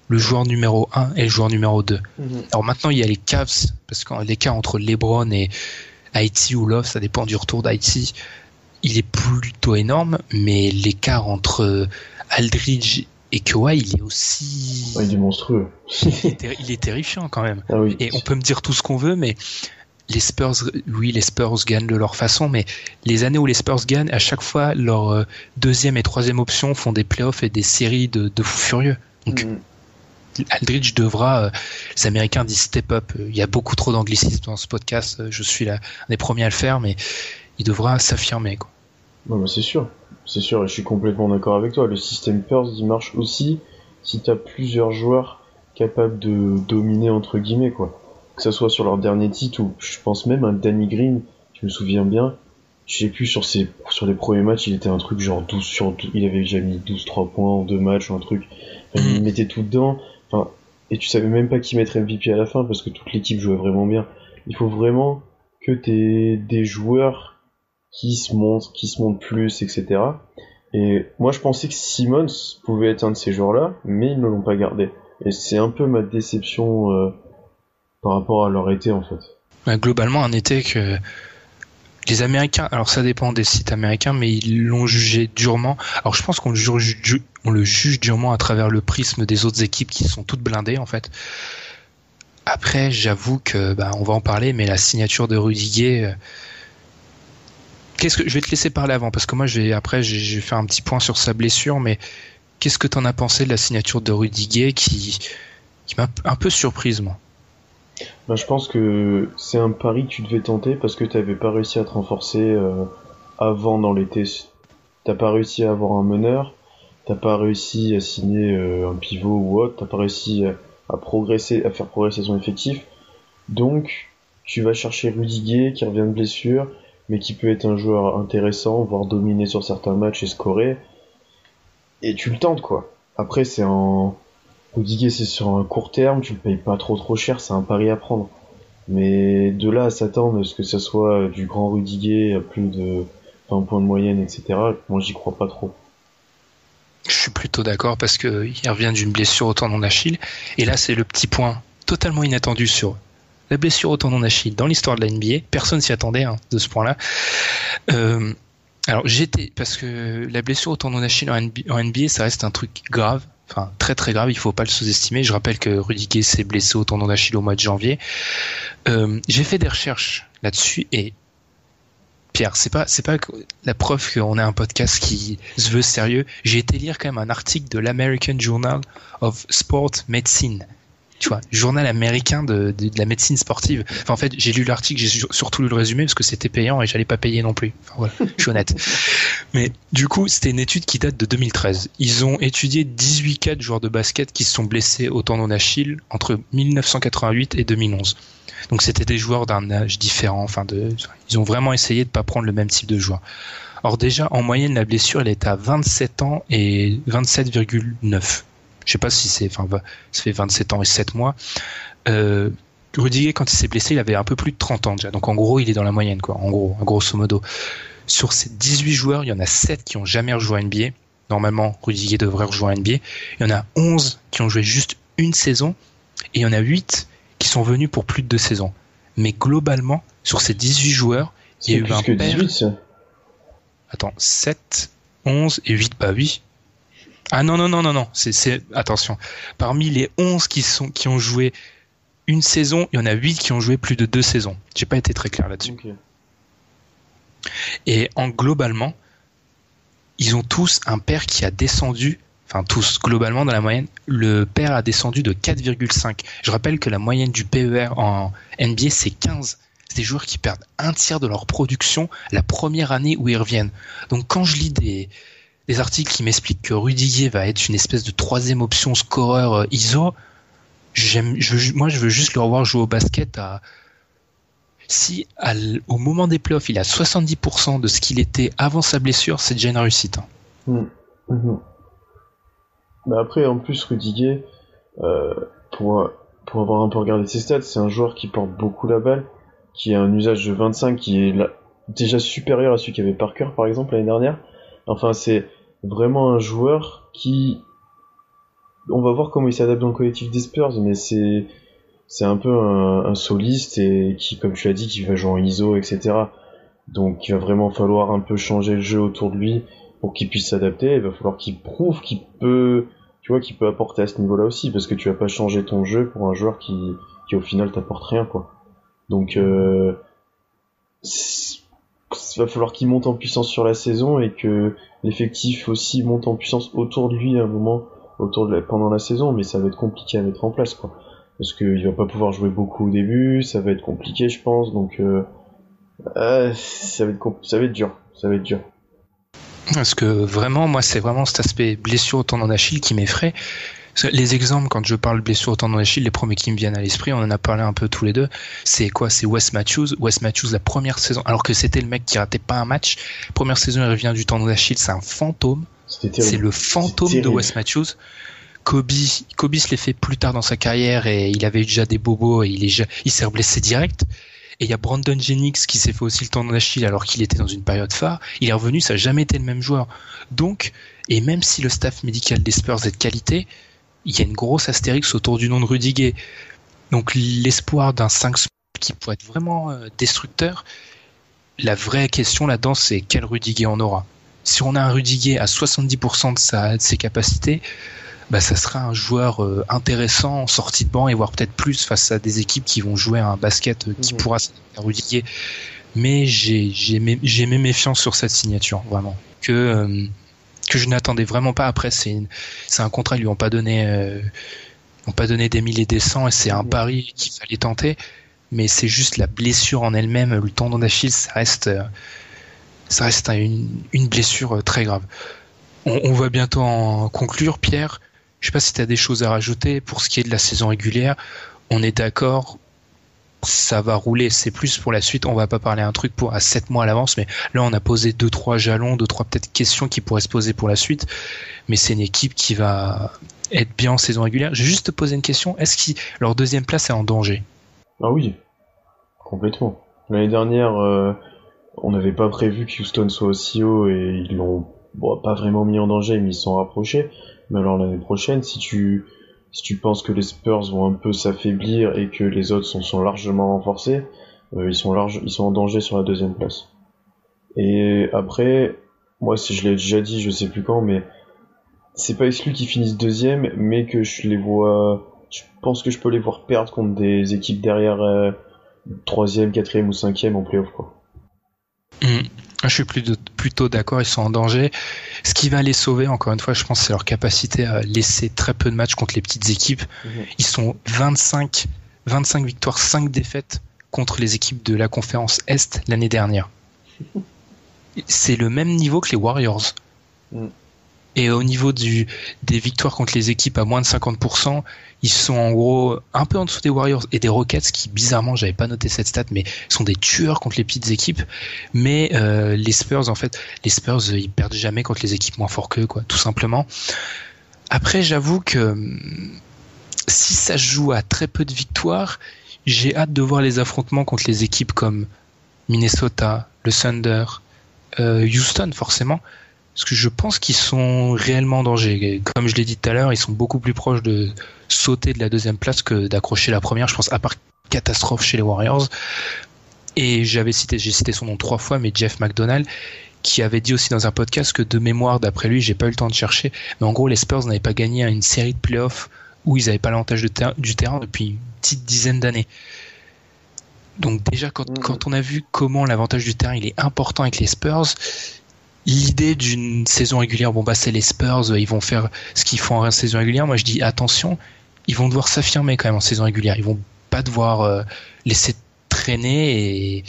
le joueur numéro 1 et le joueur numéro 2. Mhm. Alors maintenant il y a les Cavs parce que l'écart entre LeBron et Haïti ou Love, ça dépend du retour d'Haïti il est plutôt énorme, mais l'écart entre Aldridge et Kawhi, il est aussi. il est monstrueux. il, est terrifiant quand même. Ah et on peut me dire tout ce qu'on veut, mais les Spurs, oui, les Spurs gagnent de leur façon, mais les années où les Spurs gagnent, à chaque fois, leur euh, deuxième et troisième option font des playoffs et des séries de, fous furieux. Donc, mm. Aldridge devra, euh, les Américains disent step up. Il y a beaucoup trop d'anglicisme dans ce podcast. Je suis là, un des premiers à le faire, mais il devra s'affirmer. C'est sûr, c'est sûr, je suis complètement d'accord avec toi. Le système Purse, il marche aussi si tu as plusieurs joueurs capables de dominer entre guillemets, quoi. Que ça soit sur leur dernier titre ou je pense même un Danny Green, je me souviens bien, je sais plus sur ses sur les premiers matchs, il était un truc genre 12 sur 12, il avait déjà mis 12 3 points en deux matchs ou un truc. il mm. mettait tout dedans. Enfin, et tu savais même pas qui mettre MVP à la fin parce que toute l'équipe jouait vraiment bien. Il faut vraiment que tu des joueurs qui se montre, qui se montre plus, etc. Et moi, je pensais que Simmons pouvait être un de ces joueurs-là, mais ils ne l'ont pas gardé. Et c'est un peu ma déception euh, par rapport à leur été, en fait. globalement, un été que les Américains, alors ça dépend des sites américains, mais ils l'ont jugé durement. Alors je pense qu'on le juge, on le juge durement à travers le prisme des autres équipes qui sont toutes blindées, en fait. Après, j'avoue que, bah, on va en parler, mais la signature de Rudiger, euh, que je vais te laisser parler avant parce que moi je vais après j'ai fait un petit point sur sa blessure mais qu'est-ce que tu en as pensé de la signature de Rudiger qui qui m'a un peu surprise moi? Ben, je pense que c'est un pari que tu devais tenter parce que tu n'avais pas réussi à te renforcer euh, avant dans l'été. T'as pas réussi à avoir un meneur, t'as pas réussi à signer euh, un pivot ou autre, t'as pas réussi à, progresser, à faire progresser son effectif. Donc tu vas chercher Rudiger qui revient de blessure, mais qui peut être un joueur intéressant, voire dominer sur certains matchs et scorer. Et tu le tentes, quoi. Après, c'est en... Rudiger, c'est sur un court terme, tu le payes pas trop trop cher, c'est un pari à prendre. Mais de là à s'attendre à ce que ça soit du grand Rudiger à plus de 20 points de moyenne, etc., moi j'y crois pas trop. Je suis plutôt d'accord parce qu'il revient d'une blessure au tendon d'Achille. Et là, c'est le petit point totalement inattendu sur la blessure au tendon d'Achille dans l'histoire de la NBA. Personne s'y attendait hein, de ce point-là. Euh, alors j'étais parce que la blessure au tendon d'Achille en, NBA, ça reste un truc grave, enfin très très grave. Il faut pas le sous-estimer. Je rappelle que Rudiger s'est blessé au tendon d'Achille au mois de janvier. Euh, j'ai fait des recherches là-dessus et Pierre, c'est pas, c'est pas la preuve qu'on a un podcast qui se veut sérieux. J'ai été lire quand même un article de l'American Journal of Sport Medicine. Tu vois, journal américain de, de, la médecine sportive. En fait, j'ai lu l'article, j'ai surtout lu le résumé parce que c'était payant et j'allais pas payer non plus. Voilà, je suis honnête. Mais du coup, c'était une étude qui date de 2013. Ils ont étudié 18 cas de joueurs de basket qui se sont blessés au tendon d'Achille entre 1988 et 2011. Donc c'était des joueurs d'un âge différent. Enfin, ils ont vraiment essayé de pas prendre le même type de joueur. Or déjà, en moyenne, la blessure, elle est à 27 ans et 27,9. Je sais pas si c'est, enfin, ça fait 27 ans et 7 mois. Euh, Rudiger, quand il s'est blessé, il avait un peu plus de 30 ans déjà. Donc en gros, il est dans la moyenne, quoi. En gros, grosso modo. Sur ces 18 joueurs, il y en a 7 qui ont jamais rejoué à NBA. Normalement, Rudiger devrait rejouer à NBA. Il y en a 11 qui ont joué juste une saison. Et il y en a 8 qui sont venus pour plus de deux saisons. Mais globalement, sur ces 18 joueurs, il y a eu un que 18, ça. Attends, 7, 11 et 8, bah oui. Ah non, non, non, non, non, c'est, attention. Parmi les 11 qui, sont, qui ont joué une saison, il y en a 8 qui ont joué plus de deux saisons. J'ai pas été très clair là-dessus. Et en globalement, ils ont tous un père qui a descendu, enfin tous globalement dans la moyenne, le père a descendu de 4,5. Je rappelle que la moyenne du PER en NBA c'est 15. C'est des joueurs qui perdent un tiers de leur production la première année où ils reviennent. Donc quand je lis des, des articles qui m'expliquent que Rudiger va être une espèce de troisième option scoreur euh, ISO, je moi je veux juste le revoir jouer au basket si au moment des playoffs il a 70% de ce qu'il était avant sa blessure, c'est déjà une réussite. hein. Mhm. Mhm. Bah après, en plus, Rudiger, euh, pour, pour avoir un peu regardé ses stats, c'est un joueur qui porte beaucoup la balle, qui a un usage de 25 qui est déjà supérieur à celui qu'avait Parker, par exemple, l'année dernière. Enfin, c'est vraiment un joueur qui... On va voir comment il s'adapte dans le collectif des Spurs, mais c'est c'est un peu un, un soliste et qui, comme tu l'as dit, qui va jouer en ISO, etc. Donc il va vraiment falloir un peu changer le jeu autour de lui pour qu'il puisse s'adapter. Il va falloir qu'il prouve qu'il peut, tu vois, qu'il peut apporter à ce niveau-là aussi, parce que tu vas pas changer ton jeu pour un joueur qui, qui au final t'apporte rien, quoi. Donc euh, il va falloir qu'il monte en puissance sur la saison et que l'effectif aussi monte en puissance autour de lui à un moment, autour de la- pendant la saison, mais ça va être compliqué à mettre en place, quoi. Parce qu'il va pas pouvoir jouer beaucoup au début, ça va être compliqué, je pense, donc euh, euh, ça va être ça va être dur, ça va être dur. Parce que vraiment, moi, c'est vraiment cet aspect blessure au tendon d'Achille qui m'effraie. Les exemples, quand je parle blessure au tendon d'Achille, les premiers qui me viennent à l'esprit, on en a parlé un peu tous les deux, c'est quoi? C'est Wes Matthews. Wes Matthews, la première saison, alors que c'était le mec qui ratait pas un match, première saison, il revient du tendon d'Achille, c'est un fantôme. C'est le fantôme de. Wes Matthews. Kobe, Kobe se l'est fait plus tard dans sa carrière et il avait déjà des bobos et il est, il s'est blessé direct. Et il y a Brandon Jennings qui s'est fait aussi le tendon d'Achille alors qu'il était dans une période phare. Il est revenu, ça n'a jamais été le même joueur. Donc, et même si le staff médical des Spurs est de qualité, il y a une grosse astérix autour du nom de Rudiger. Donc l'espoir d'un 5 qui pourrait être vraiment euh, destructeur, la vraie question là-dedans, c'est quel Rudiger on aura. Si on a un Rudiger à 70% de, sa, de ses capacités, bah, ça sera un joueur euh, intéressant en sortie de banc et voire peut-être plus face à des équipes qui vont jouer à un basket euh, qui Mhm. pourra s'adapter Rudiger. Mais j'ai mes, méfiances sur cette signature, vraiment. Que, que je n'attendais vraiment pas. Après, c'est un contrat, ils lui ont pas donné, euh, ont pas donné des mille et des cents et c'est un pari qu'il fallait tenter. Mais c'est juste la blessure en elle-même, le tendon d'Achille, ça reste, euh, ça reste une, une blessure euh, très grave. On, on va bientôt en conclure, Pierre. Je sais pas si tu as des choses à rajouter pour ce qui est de la saison régulière. On est d'accord, ça va rouler. C'est plus pour la suite. On va pas parler un truc pour à 7 mois à l'avance, mais là on a posé deux trois jalons, deux trois peut-être questions qui pourraient se poser pour la suite. Mais c'est une équipe qui va être bien en saison régulière. Je vais juste te poser une question. Est-ce que leur deuxième place est en danger? Ah oui, complètement. L'année dernière, euh, on n'avait pas prévu que Houston soit aussi haut et ils l'ont pas vraiment mis en danger, mais ils sont rapprochés. Mais alors l'année prochaine, si tu si tu penses que les Spurs vont un peu s'affaiblir et que les autres sont, sont largement renforcés, euh, ils sont ils sont en danger sur la deuxième place. Et après, moi, si je l'ai déjà dit, je sais plus quand, mais c'est pas exclu qu'ils finissent deuxième, mais que je les vois je pense que je peux les voir perdre contre des équipes derrière euh, troisième, quatrième ou cinquième en playoff quoi. Hmm. Je suis plutôt d'accord, ils sont en danger. Ce qui va les sauver, encore une fois, je pense, c'est leur capacité à laisser très peu de matchs contre les petites équipes. Mhm. Ils sont 25, 25 victoires, 5 défaites contre les équipes de la conférence Est l'année dernière. C'est le même niveau que les Warriors. Mhm. Et au niveau du, des victoires contre les équipes à moins de 50%, ils sont en gros un peu en dessous des Warriors et des Rockets qui bizarrement j'avais pas noté cette stat mais sont des tueurs contre les petites équipes. Mais euh, les Spurs en fait les Spurs ils perdent jamais contre les équipes moins fortes qu'eux quoi tout simplement. Après j'avoue que si ça joue à très peu de victoires j'ai hâte de voir les affrontements contre les équipes comme Minnesota le Thunder euh, Houston forcément parce que je pense qu'ils sont réellement en danger. Comme je l'ai dit tout à l'heure, ils sont beaucoup plus proches de sauter de la deuxième place que d'accrocher la première. Je pense à part catastrophe chez les Warriors. Et j'avais cité, j'ai cité son nom trois fois, mais Jeff McDonald, qui avait dit aussi dans un podcast que de mémoire, d'après lui, j'ai pas eu le temps de chercher, mais en gros, les Spurs n'avaient pas gagné une série de playoffs où ils n'avaient pas l'avantage du terrain depuis une petite dizaine d'années. Donc déjà, quand, mm. quand on a vu comment l'avantage du terrain il est important avec les Spurs, l'idée d'une saison régulière, bon bah c'est les Spurs, ils vont faire ce qu'ils font en saison régulière. Moi je dis attention, ils vont devoir s'affirmer quand même en saison régulière. Ils vont pas devoir euh, laisser traîner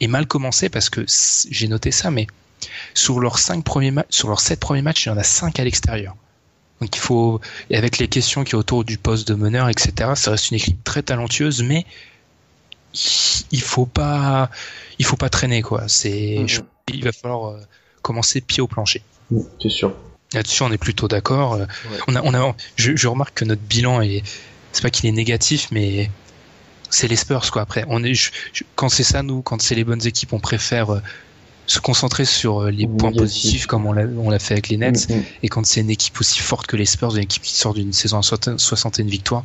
et, mal commencer parce que j'ai noté ça, mais sur leurs cinq premiers matchs, sur leurs sept premiers matchs, il y en a cinq à l'extérieur. Donc il faut, et avec les questions qui autour du poste de meneur, etc. Ça reste une équipe très talentueuse, mais il faut pas, il faut pas traîner quoi. C'est, mm-hmm. il va falloir euh, commencer pied au plancher. C'est sûr. Là-dessus, on est plutôt d'accord. Euh, on a, on a, je, remarque que notre bilan est, c'est pas qu'il est négatif, mais c'est les Spurs quoi. Après, on est, quand c'est ça nous, quand c'est les bonnes équipes, on préfère euh, se concentrer sur euh, les points positifs comme on l'a, on l'a fait avec les Nets. Mm-hmm. Et quand c'est une équipe aussi forte que les Spurs, une équipe qui sort d'une saison à soixantaine victoires,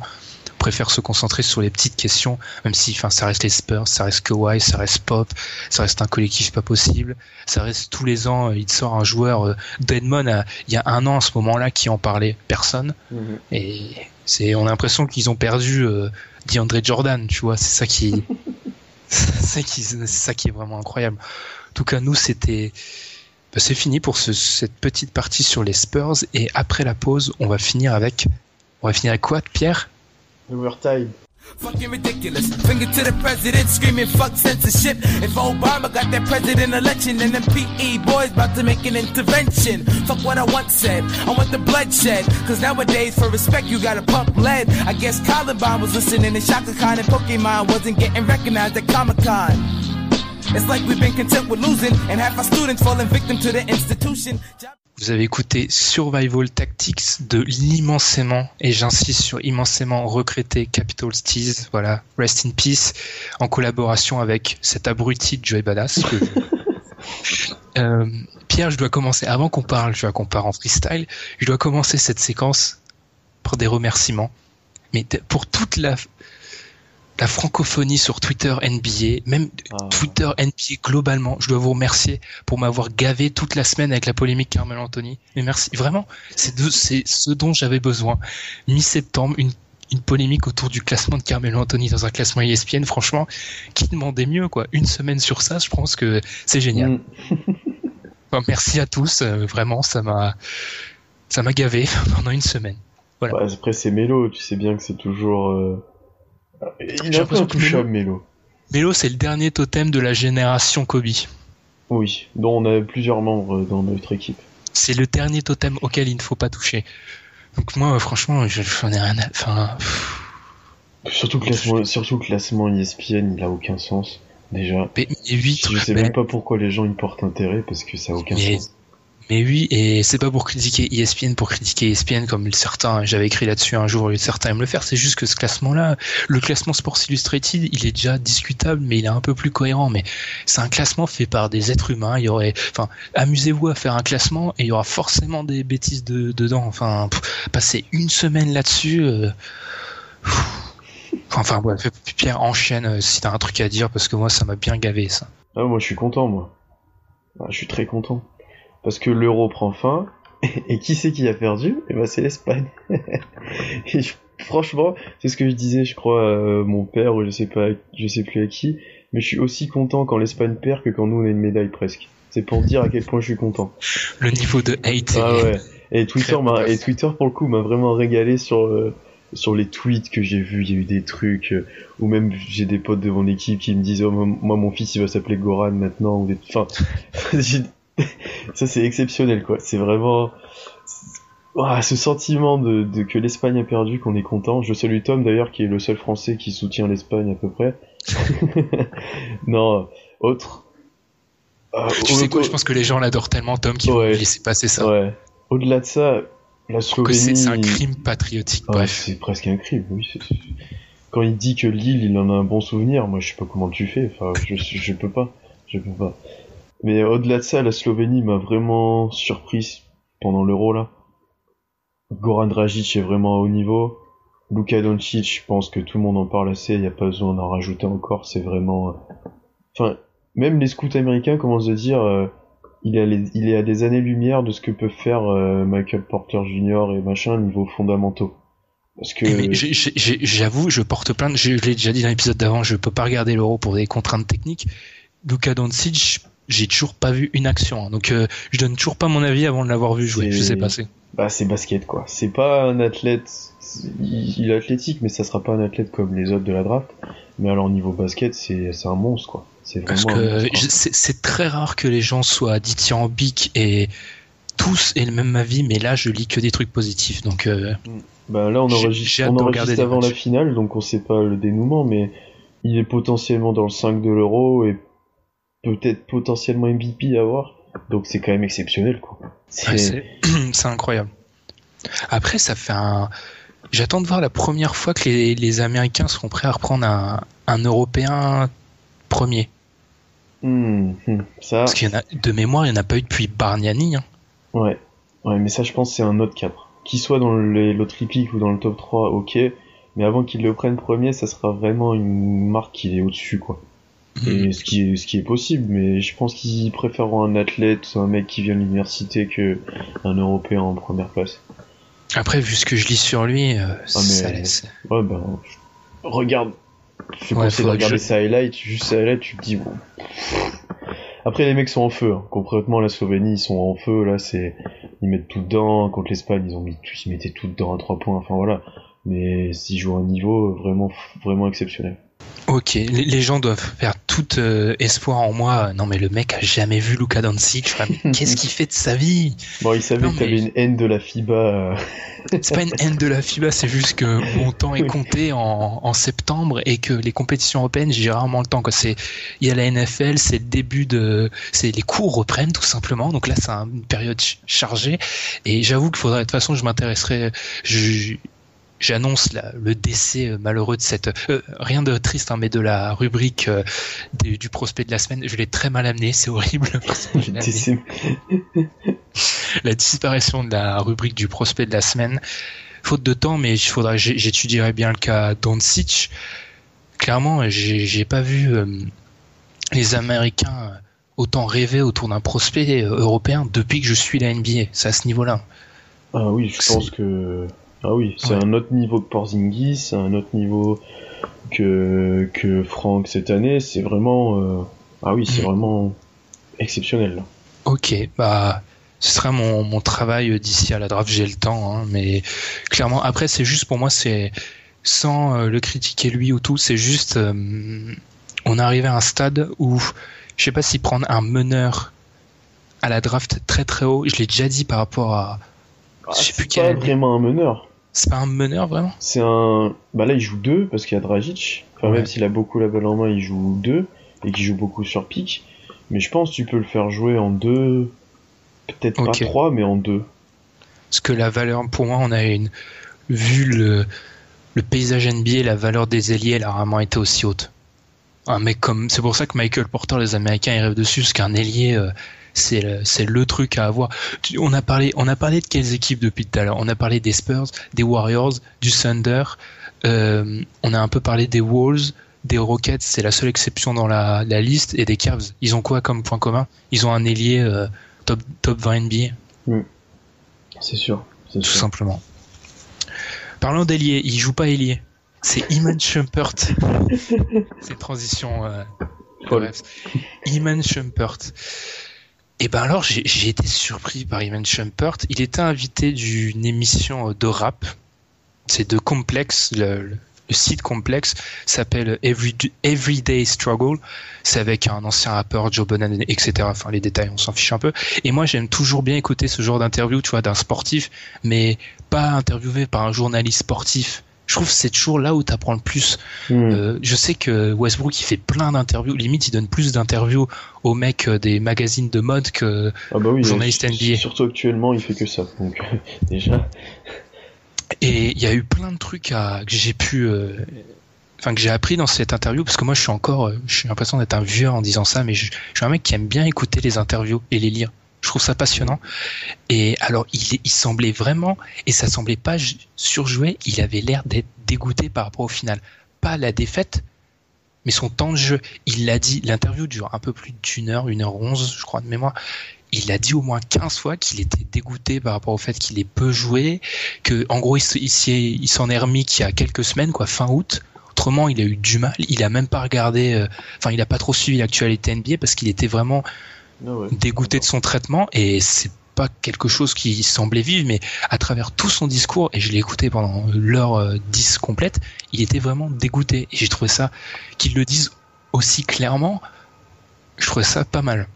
préfère se concentrer sur les petites questions, même si, enfin, ça reste les Spurs, ça reste Kawhi, ça reste Pop, ça reste un collectif pas possible, ça reste tous les ans, euh, il sort un joueur euh, d'Edmond il y a un an à ce moment-là qui en parlait personne, mhm. et c'est, on a l'impression qu'ils ont perdu euh, DeAndre Jordan, tu vois, c'est ça qui, c'est ça qui est vraiment incroyable. En tout cas, nous, c'était, bah, c'est fini pour cette petite partie sur les Spurs et après la pause, on va finir avec, on va finir avec quoi, Pierre? Overtime. Fucking ridiculous. Finger to the president screaming fuck censorship. If Obama got that president election, then them PE boys about to make an intervention. Fuck what I once said. I want the bloodshed. Cause nowadays, for respect, you gotta pump lead. I guess Columbine was listening to Shaka Khan and Pokemon wasn't getting recognized at Comic Con. It's like we've been content with losing, and half our students falling victim to the institution. Vous avez écouté Survival Tactics de l'immensément, et j'insiste sur immensément recruté Capital Steez, voilà, Rest in Peace, en collaboration avec cet abruti de Joey Badass. euh, Pierre, je dois commencer, avant qu'on parle, je dois qu'on parle en freestyle, je dois commencer cette séquence par des remerciements. Mais pour toute la, la francophonie sur Twitter NBA, même ah. Twitter NBA globalement. Je dois vous remercier pour m'avoir gavé toute la semaine avec la polémique Carmel Anthony. Mais merci, vraiment, c'est ce dont j'avais besoin. Mi-septembre, une, une polémique autour du classement de Carmelo Anthony dans un classement ESPN. Franchement, qui demandait mieux quoi Une semaine sur ça, je pense que c'est génial. Mm. merci à tous, euh, vraiment, ça m'a ça m'a gavé pendant une semaine. Voilà. après c'est Mélo, tu sais bien que c'est toujours. Euh, il a un peu Melo. Melo, c'est le dernier totem de la génération Kobe. Oui, dont on a plusieurs membres dans notre équipe. C'est le dernier totem auquel il ne faut pas toucher. Donc moi, franchement, j'en ai rien à... Enfin... Surtout le classement, surtout classement ESPN, il a aucun sens, déjà. Mais, oui, je sais même pas pourquoi les gens y portent intérêt, parce que ça a aucun sens. Mais oui, et c'est pas pour critiquer ESPN pour critiquer ESPN comme certains, j'avais écrit là-dessus un jour, certains aiment le faire, c'est juste que ce classement-là, le classement Sports Illustrated, il est déjà discutable, mais il est un peu plus cohérent. Mais c'est un classement fait par des êtres humains. Y aurait, enfin, amusez-vous à faire un classement et il y aura forcément des bêtises de, dedans. Enfin, passer une semaine là-dessus. Euh, enfin, ouais, Pierre, enchaîne euh, si t'as un truc à dire parce que moi, ça m'a bien gavé ça. Ah, moi, je suis content, moi. Ah, je suis très content parce que l'euro prend fin. Et qui c'est qui a perdu? Eh ben c'est l'Espagne. franchement, c'est ce que je disais, je crois, à mon père ou je sais pas, je sais plus à qui. mais je suis aussi content quand l'Espagne perd que quand nous on a une médaille presque. C'est pour dire à quel point je suis content. Le niveau de hate. Ah ouais. Et Twitter, m'a, et Twitter pour le coup m'a vraiment régalé sur euh, sur les tweets que j'ai vus. Il y a eu des trucs euh, ou même j'ai des potes de mon équipe qui me disent oh, moi mon fils il va s'appeler Goran maintenant ou des... enfin ça c'est exceptionnel quoi. C'est vraiment ce sentiment de, de que l'Espagne a perdu qu'on est content. Je salue Tom d'ailleurs qui est le seul Français qui soutient l'Espagne à peu près. non autre. Euh, Tu sais quoi, je pense que les gens l'adorent tellement, Tom, qu'ils Ouais. vont laisser passer ça. Ouais. Au-delà de ça, la Slovénie. c'est un crime patriotique, Ah, bref. c'est presque un crime, oui. Quand il dit que Lille, il en a un bon souvenir, moi je sais pas comment tu fais. Enfin, je, je peux pas. Je peux pas. Mais au-delà de ça, la Slovénie m'a vraiment surpris pendant l'Euro là. Goran Dragic est vraiment à haut niveau. Luka Doncic, je pense que tout le monde en parle assez, il n'y a pas besoin d'en rajouter encore, c'est vraiment... euh, Enfin, même les scouts américains commencent à dire, euh, il, est à des années-lumière de ce que peuvent faire euh, Michael Porter Jr. et machin, niveau fondamentaux. Parce que... J'ai- J'avoue, je porte plainte. Je, l'ai déjà dit dans l'épisode d'avant, je peux pas regarder l'euro pour des contraintes techniques. Luka Doncic, j'ai toujours pas vu une action. hein. Donc, euh, je donne toujours pas mon avis avant de l'avoir vu jouer. Je sais pas. c'est- Bah, c'est basket, quoi. C'est pas un athlète. Il, il est athlétique, mais ça sera pas un athlète comme les autres de la draft. Mais alors, niveau basket, c'est c'est un monstre, quoi. C'est Parce vraiment que je- c'est très rare que les gens soient dithyrambiques et tous aient le même avis, mais là, je lis que des trucs positifs. Donc, euh, Bah, là, on enregistre, on enregistre avant la finale, donc on sait pas le dénouement, mais il est potentiellement dans le 5 de l'euro et peut-être potentiellement MVP à voir. Donc, c'est quand même exceptionnel, quoi. C'est- ouais, c'est incroyable. Après, ça fait un. J'attends de voir la première fois que les, les Américains seront prêts à reprendre un, un Européen premier. Hmm, hmm, ça, Parce qu'il y en a, de mémoire, il n'y en a pas eu depuis Bargnani. hein. Ouais, ouais, mais ça, je pense, c'est un autre cap. Qu'il soit dans les low tripiques ou dans le top 3, ok. Mais avant qu'il le prenne premier, ça sera vraiment une marque qui est au-dessus, quoi. Et ce qui est, ce qui est possible, mais je pense qu'ils préféreront un athlète, un mec qui vient de l'université que un Européen en première place. Après, vu ce que je lis sur lui, euh, mais- ça laisse. Ouais, ben, regarde. Je te Ouais, conseille de regarder je- sa highlight, juste sa highlight, tu te dis, bon. Après, les mecs sont en feu, hein. Concrètement, la Slovénie, ils sont en feu, là, c'est, ils mettent tout dedans. Contre l'Espagne, ils ont mis, ils mettaient tout dedans à trois points, enfin voilà. Mais s'ils jouent à un niveau vraiment, vraiment exceptionnel. Ok, les, les gens doivent faire tout euh, espoir en moi. Non, mais le mec a jamais vu Luka Doncic. Qu'est-ce qu'il fait de sa vie? Bon, ils savaient Non, que t'avais mais- une haine de la FIBA. euh, C'est pas une haine de la FIBA, c'est juste que mon temps est compté en, en septembre et que les compétitions européennes, j'ai rarement le temps. C'est, il y a la NFL, c'est le début de, c'est les cours reprennent tout simplement. Donc là, c'est un- une période ch- chargée. Et j'avoue qu'il faudrait, de toute façon, je m'intéresserai. Je, J'annonce le décès euh, malheureux de cette euh, rien de triste hein, mais de la rubrique euh, des- du prospect de la semaine. Je l'ai très mal amené, c'est horrible. la disparition de la rubrique du prospect de la semaine. Faute de temps, mais il faudra, j'ai- j'étudierai bien le cas Doncic. Clairement, j'ai pas vu euh, les Américains autant rêver autour d'un prospect européen depuis que je suis la NBA. C'est à ce niveau-là. Ah oui, je pense que. Ah oui, c'est Ouais. un autre niveau que Porzingis, c'est un autre niveau que, que Franck cette année. C'est vraiment. euh, Ah oui, c'est Mm. vraiment exceptionnel. Ok, bah ce sera mon, mon travail d'ici à la draft, j'ai le temps, hein, mais clairement après c'est juste pour moi c'est sans euh, le critiquer lui ou tout, c'est juste euh, on est arrivé à un stade où je sais pas si prendre un meneur à la draft très très haut, je l'ai déjà dit par rapport à Ah, Je sais plus c'est quelle pas vraiment un meneur. C'est pas un meneur vraiment? C'est un. Bah là, il joue deux parce qu'il y a Dragic. Enfin, Ouais. même s'il a beaucoup la balle en main, il joue deux et qu'il joue beaucoup sur pique. Mais je pense que tu peux le faire jouer en deux. Peut-être pas trois, mais en deux. Parce que la valeur, pour moi, on a une vu le, le paysage NBA, la valeur des ailiers, elle a rarement été aussi haute. Un mec comme, c'est pour ça que Michael Porter, les Américains, ils rêvent dessus, parce qu'un ailier, euh, c'est le, truc à avoir. On a parlé, on a parlé de quelles équipes depuis tout à l'heure On a parlé des Spurs, des Warriors, du Thunder. euh, on a un peu parlé des Wolves, des Rockets, c'est la seule exception dans la, la liste, et des Cavs. Ils ont quoi comme point commun? Ils ont un ailier euh, top top 20 NBA. C'est sûr. C'est tout sûr. simplement. Parlant d'ailier, il joue pas ailier. c'est Iman Shumpert. c'est une transition. Euh. Iman Shumpert. Et ben alors, j'ai été surpris par Iman Shumpert. Il était invité d'une émission de rap. C'est de Complex, le, site complexe s'appelle Everyday Struggle. C'est avec un ancien rappeur, Joe Bonan, etc. Enfin, les détails, on s'en fiche un peu. Et moi, j'aime toujours bien écouter ce genre d'interview, tu vois, d'un sportif, mais pas interviewé par un journaliste sportif. Je trouve que c'est toujours là où tu apprends le plus. Hmm. Euh, je sais que Westbrook, il fait plein d'interviews. Limite, il donne plus d'interviews aux mecs euh, des magazines de mode que ah bah oui, journalistes NBA. Surtout actuellement, il fait que ça. Donc, déjà. Et il y a eu plein de trucs à, que j'ai pu, euh, enfin que j'ai appris dans cette interview parce que moi je suis encore, j'ai l'impression d'être un vieux en disant ça, mais je, suis un mec qui aime bien écouter les interviews et les lire. Je trouve ça passionnant. Et alors il, semblait vraiment, et ça semblait pas surjoué, il avait l'air d'être dégoûté par rapport au final. Pas la défaite, mais son temps de jeu. Il l'a dit, l'interview dure un peu plus d'une heure, une heure onze, je crois de mémoire il a dit au moins 15 fois qu'il était dégoûté par rapport au fait qu'il ait peu joué, que en gros il, s'en est remis qu'il y a quelques semaines, quoi, fin août. Autrement, il a eu du mal. Il a même pas regardé, euh, enfin, il a pas trop suivi l'actualité NBA parce qu'il était vraiment ah dégoûté de son traitement et c'est pas quelque chose qui semblait vivre, mais à travers tout son discours, et je l'ai écouté pendant l'heure 10 euh, complète, il était vraiment dégoûté. Et j'ai trouvé ça, qu'il le dise aussi clairement, je trouvais ça pas mal.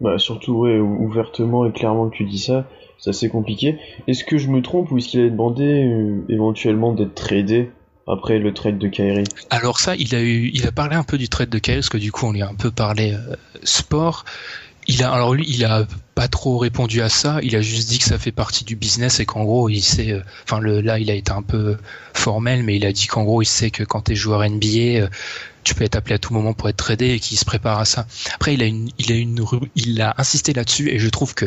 Bah surtout ouais, ouvertement et clairement que tu dis ça, c'est assez compliqué. Est-ce que je me trompe ou est-ce qu'il a demandé euh, éventuellement d'être tradé après le trade de Kyrie Alors ça, il a eu, il a parlé un peu du trade de Kyrie parce que du coup on lui a un peu parlé euh, sport. Il a, alors lui, il a pas trop répondu à ça. Il a juste dit que ça fait partie du business et qu'en gros, il sait. Euh, enfin, là, il a été un peu formel, mais il a dit qu'en gros, il sait que quand t'es joueur NBA, tu peux être appelé à tout moment pour être tradé et qu'il se prépare à ça. Après, il a une, il a une, il a insisté là-dessus et je trouve que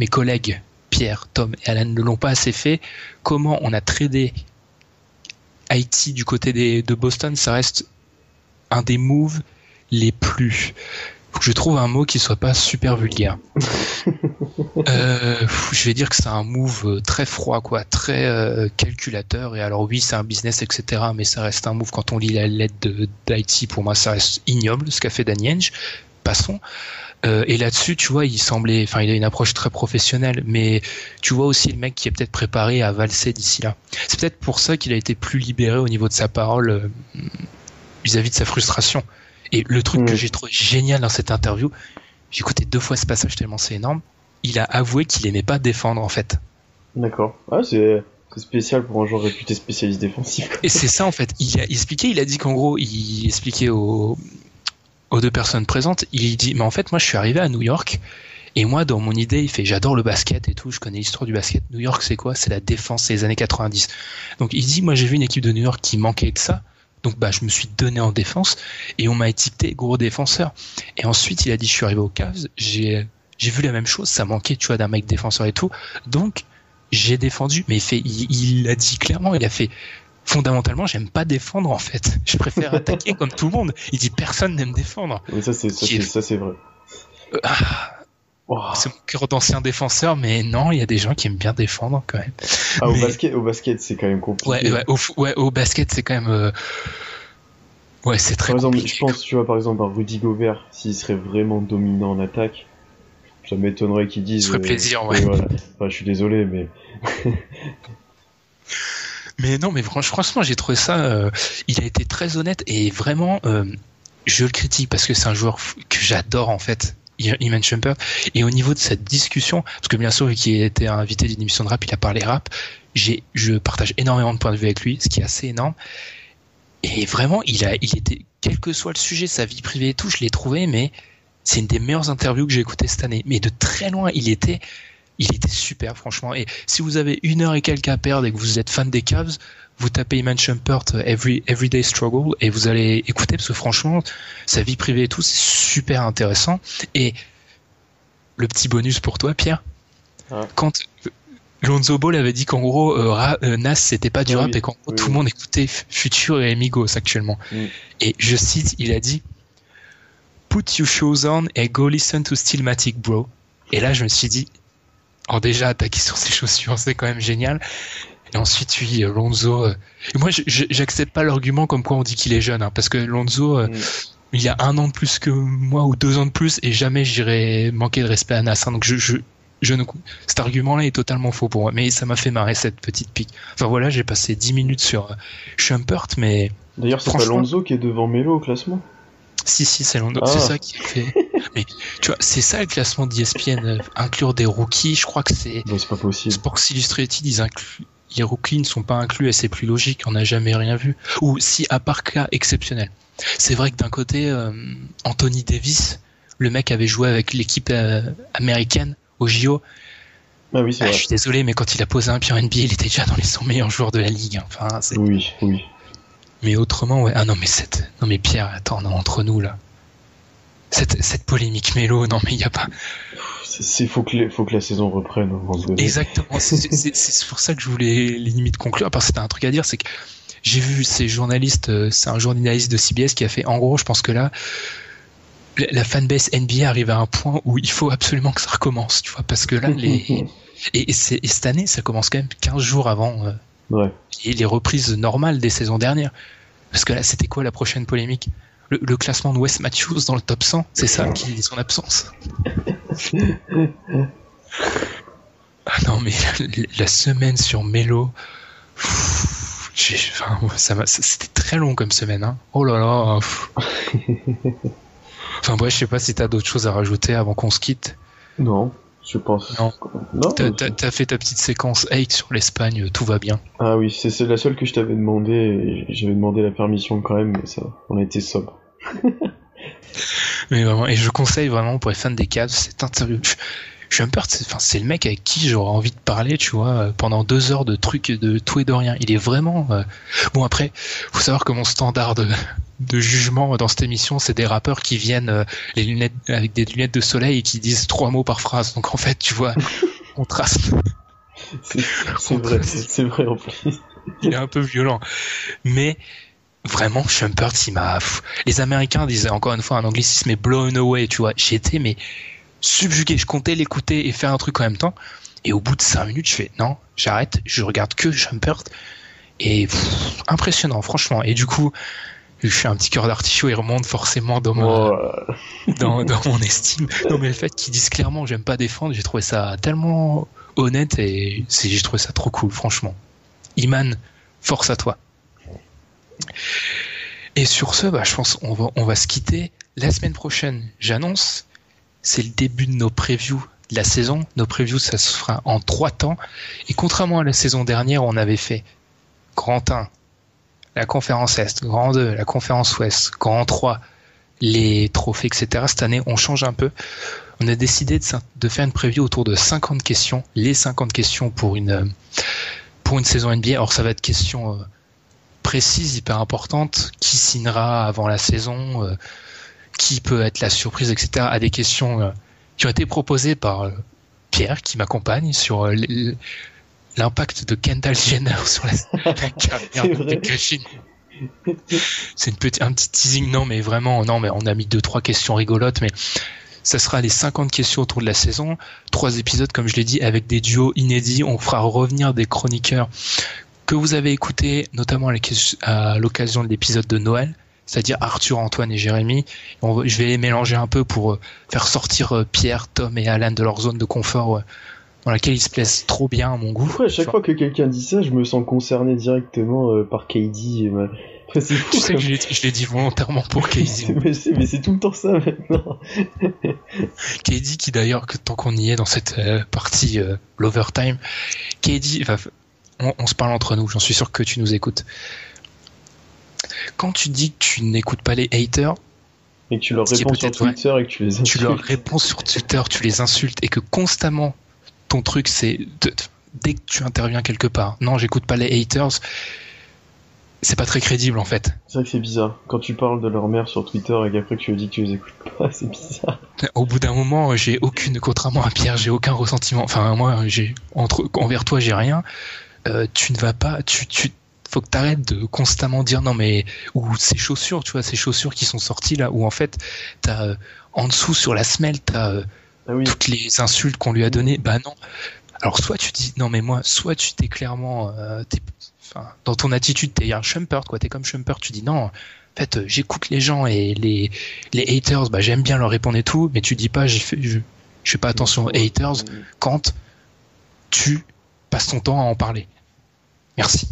mes collègues Pierre, Tom et Alan ne l'ont pas assez fait. Comment on a tradé Haïti du côté des, de Boston, ça reste un des moves les plus faut que je trouve un mot qui soit pas super vulgaire. euh, je vais dire que c'est un move euh, très froid, quoi, très euh, calculateur. Et alors oui, c'est un business, etc. Mais ça reste un move. Quand on lit la lettre d'Haïti, pour moi, ça reste ignoble ce qu'a fait Danny Passons. Euh, et là-dessus, tu vois, il semblait, enfin, il a une approche très professionnelle, mais tu vois aussi le mec qui est peut-être préparé à valser d'ici là. C'est peut-être pour ça qu'il a été plus libéré au niveau de sa parole vis à -vis de sa frustration. Et le truc que mm. j'ai trouvé génial dans cette interview, j'ai écouté deux fois ce passage tellement c'est énorme, il a avoué qu'il aimait pas défendre en fait. D'accord. Ah, c'est spécial pour un joueur réputé spécialiste défensif. Et c'est ça en fait. Il a expliqué, il a dit qu'en gros, il expliquait aux, aux deux personnes présentes, il dit, mais en fait, moi je suis arrivé à New York. Et moi, dans mon idée, il fait j'adore le basket et tout, je connais l'histoire du basket. New York, c'est quoi? C'est la défense, c'est les années 90. Donc il dit moi j'ai vu une équipe de New York qui manquait de ça. Donc bah je me suis donné en défense et on m'a étiqueté gros défenseur. Et ensuite il a dit je suis arrivé au Cavs, j'ai j'ai vu la même chose, ça manquait tu vois d'un mec défenseur et tout. Donc j'ai défendu, mais il fait il, a dit clairement, il a fait fondamentalement j'aime pas défendre en fait. Je préfère attaquer comme tout le monde. Il dit personne n'aime défendre. Mais ça c'est ça c'est vrai. Euh, ah, c'est mon cœur d'ancien défenseur, mais non, il y a des gens qui aiment bien défendre quand même. Ah, au basket, au basket, c'est quand même compliqué. Ouais, ouais, au, ouais, au basket, c'est quand même. Euh, ouais, c'est très par exemple, Je pense, tu vois, par exemple, un Rudy Gobert, s'il serait vraiment dominant en attaque, ça m'étonnerait qu'il dise. Ça ferait plaisir, ouais. Voilà. Enfin, je suis désolé, mais. mais non, mais franchement, j'ai trouvé ça. Euh, il a été très honnête et vraiment. Euh, je le critique parce que c'est un joueur que j'adore en fait. Iman Shumpert. Et au niveau de cette discussion, parce que bien sûr, qui était invité d'une émission de rap, il a parlé rap. Je partage énormément de points de vue avec lui, ce qui est assez énorme. Et vraiment, il a, il était, quel que soit le sujet, sa vie privée et tout, je l'ai trouvé, mais c'est une des meilleures interviews que j'ai écoutées cette année. Mais de très loin, il était, il était super, franchement. Et si vous avez une heure et quelques à perdre et que vous êtes fan des Cavs, vous tapez Iman Shumpert euh, Every, Everyday Struggle et vous allez écouter parce que franchement, sa vie privée et tout, c'est super intéressant. Et le petit bonus pour toi, Pierre, quand Lonzo Ball avait dit qu'en gros, euh, euh, Nas c'était pas du rap et qu'en gros tout le monde écoutait Future et Amigos actuellement. Mm. Et je cite, il a dit Put your shoes on and go listen to Stillmatic, bro. Et là, je me suis dit, alors déjà attaquer sur ses chaussures, c'est quand même génial. Et ensuite, oui, Lonzo. euh, Et moi, j'accepte pas l'argument comme quoi on dit qu'il est jeune, hein, parce que Lonzo, euh, Mm. il y a un an de plus que moi ou deux ans de plus, et jamais j'irai manquer de respect à Nas. hein. donc je, je, je ne, cet argument-là est totalement faux pour moi. Mais ça m'a fait marrer cette petite pique. Enfin voilà, j'ai passé 10 minutes sur euh, Schumpert, mais D'ailleurs, c'est pas Lonzo qui est devant Melo au classement? Si si, c'est Lonzo. Ah. C'est ça qui fait. mais tu vois, c'est ça le classement d'ESPN. euh, inclure des rookies, je crois que c'est Bah, c'est pas possible. Sports Illustrated, ils incluent. Les rookies ne sont pas inclus et c'est plus logique, on n'a jamais rien vu. Ou si, à part cas exceptionnel. C'est vrai que d'un côté, euh, Anthony Davis, le mec avait joué avec l'équipe euh, américaine au JO. Ah oui, c'est Ah, je suis désolé, mais quand il a posé un pied en NBA, il était déjà dans les 100 meilleurs joueurs de la ligue. hein. Enfin, c'est- Oui, oui. mais autrement, ouais. Ah non, mais cette, non mais Pierre, attends, non, entre nous là. Cette, cette polémique mélo, non mais il y a pas. C'est- faut que, les- faut que la saison reprenne. Exactement. C'est pour ça que je voulais les limites conclure. Parce que c'était un truc à dire, c'est que j'ai vu ces journalistes, euh, c'est un journaliste de CBS qui a fait, en gros, je pense que là, la- fanbase NBA arrive à un point où il faut absolument que ça recommence, tu vois, parce que là, les, et, et c'est- et cette année, ça commence quand même 15 jours avant euh, Ouais. et les reprises normales des saisons dernières. Parce que là, c'était quoi la prochaine polémique? Le, le classement de Wes Matthews dans le top 100, c'est ça qui est son absence? Ah non, mais la, la semaine sur enfin, ça m'a- c'était très long comme semaine. Hein. Oh là là. Enfin bref, je sais pas si t'as d'autres choses à rajouter avant qu'on se quitte. Non, je pense. Non. Non, T'as fait ta petite séquence 8 sur l'Espagne, tout va bien. Ah oui, c'est, la seule que je t'avais demandé. J'avais demandé la permission quand même, mais ça, on a été sobre. Mais vraiment, et je conseille vraiment pour les fans des Cavs cette interview. Je- Shumpert, c'est enfin, c'est le mec avec qui j'aurais envie de parler, tu vois, euh, pendant deux heures de trucs de tout et de rien. Il est vraiment. euh, Bon, après, faut savoir que mon standard de, de jugement dans cette émission, c'est des rappeurs qui viennent euh, les lunettes avec des lunettes de soleil et qui disent trois mots par phrase. Donc en fait, tu vois, contraste. C'est, c'est vrai, c'est vrai en plus. il est un peu violent. Mais vraiment, Shumpert, il m'a. Les Américains disaient encore une fois un anglicisme, mais blown away, tu vois. J'étais mais subjugué. Je comptais l'écouter et faire un truc en même temps. Et au bout de cinq minutes, je fais non, j'arrête. Je regarde que Shumpert. Et pff, impressionnant, franchement. Et du coup, je suis un petit cœur d'artichaut, il remonte forcément dans, ma- Oh, dans, dans mon estime. Non, mais le fait qu'ils disent clairement j'aime pas défendre, j'ai trouvé ça tellement honnête et j'ai trouvé ça trop cool, franchement. Iman, force à toi. Et sur ce, bah, je pense on va, se quitter. La semaine prochaine, j'annonce, c'est le début de nos previews de la saison. Nos previews, ça se fera en trois temps. Et contrairement à la saison dernière, on avait fait Grand 1, la conférence Est, Grand 2, la conférence Ouest, Grand 3, les trophées, etc. Cette année, on change un peu. On a décidé de, faire une preview autour de 50 questions, les 50 questions pour une, euh, pour une saison NBA. Alors, ça va être questions précises, hyper importantes. Qui signera avant la saison euh, Qui peut être la surprise, etc. À des questions euh, qui ont été proposées par euh, Pierre, qui m'accompagne sur l'impact de Kendall Jenner sur la, carrière C'est de Griffin. C'est un petit teasing, non, mais vraiment, non, mais on a mis deux, trois questions rigolotes, mais ça sera les 50 questions autour de la saison. Trois épisodes, comme je l'ai dit, avec des duos inédits. On fera revenir des chroniqueurs que vous avez écoutés, notamment à l'occasion- de l'épisode de Noël, c'est-à-dire Arthur, Antoine et Jérémy. Je vais les mélanger un peu pour euh, faire sortir euh, Pierre, Tom et Alan de leur zone de confort dans laquelle ils se plaisent trop bien à mon goût. Pourquoi à chaque fois que quelqu'un dit ça, je me sens concerné directement euh, par Enfin, c'est fou, Tu sais que comme- je l'ai je l'ai dit volontairement pour. C'est- mais c'est tout le temps ça maintenant. KD qui d'ailleurs, que tant qu'on y est dans cette partie euh, l'overtime, KD, enfin, on, on se parle entre nous, j'en suis sûr que tu nous écoutes. Quand tu dis que tu n'écoutes pas les haters, Et que tu leur réponds sur vrai. Twitter et que tu les tu insultes. leur réponds sur Twitter, tu les insultes et que constamment ton truc c'est dès que tu interviens quelque part, non j'écoute pas les haters, c'est pas très crédible en fait. C'est vrai que c'est bizarre. Quand tu parles de leur mère sur Twitter et qu'après tu lui dis que tu les écoutes pas, c'est bizarre. Au bout d'un moment, j'ai aucune, contrairement à Pierre, j'ai aucun ressentiment. Enfin, moi, j'ai entre envers toi, j'ai rien. Euh, tu ne vas pas, tu, tu, faut que t'arrêtes de constamment dire non mais ou ces chaussures, tu vois, ces chaussures qui sont sorties là, où en fait, t'as euh, en dessous sur la semelle, t'as euh, Ah oui. toutes les insultes qu'on lui a données. Bah non. Alors soit tu dis non mais moi, soit tu t'es clairement, euh, t'es- dans ton attitude t'es un Shumpert quoi, t'es comme Shumpert, tu dis non. En fait, euh, j'écoute les gens et les les haters, bah j'aime bien leur répondre et tout, mais tu dis pas, j'ai fait, je, je fais pas attention aux haters quand tu passes ton temps à en parler. Merci.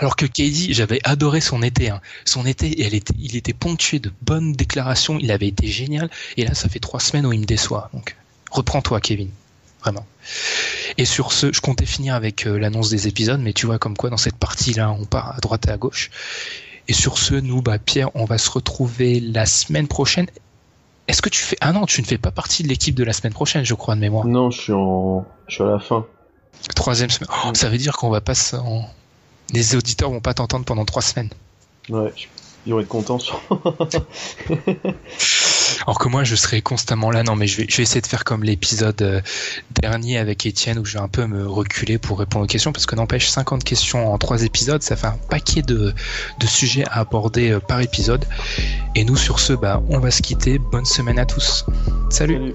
Alors que KD, j'avais adoré son été. hein. Son été, il était ponctué de bonnes déclarations. Il avait été génial. Et là, ça fait trois semaines où il me déçoit. Donc, reprends-toi, Kevin. Vraiment. Et sur ce, je comptais finir avec euh, l'annonce des épisodes, mais tu vois comme quoi dans cette partie-là, on part à droite et à gauche. Et sur ce, nous, bah, Pierre, on va se retrouver la semaine prochaine. Est-ce que tu fais Ah non, tu ne fais pas partie de l'équipe de la semaine prochaine, je crois de mémoire. Non, je suis en, je suis à la fin. Troisième semaine. Oh, ça veut dire qu'on va pas. Les auditeurs vont pas t'entendre pendant trois semaines. Ouais, ils vont être contents. Alors que moi, je serai constamment là. Non, mais je vais, je vais essayer de faire comme l'épisode euh, dernier avec Étienne où je vais un peu me reculer pour répondre aux questions parce que n'empêche 50 questions en trois épisodes, ça fait un paquet de, de sujets à aborder euh, par épisode. Et nous, sur ce, bah, on va se quitter. Bonne semaine à tous. Salut. Salut.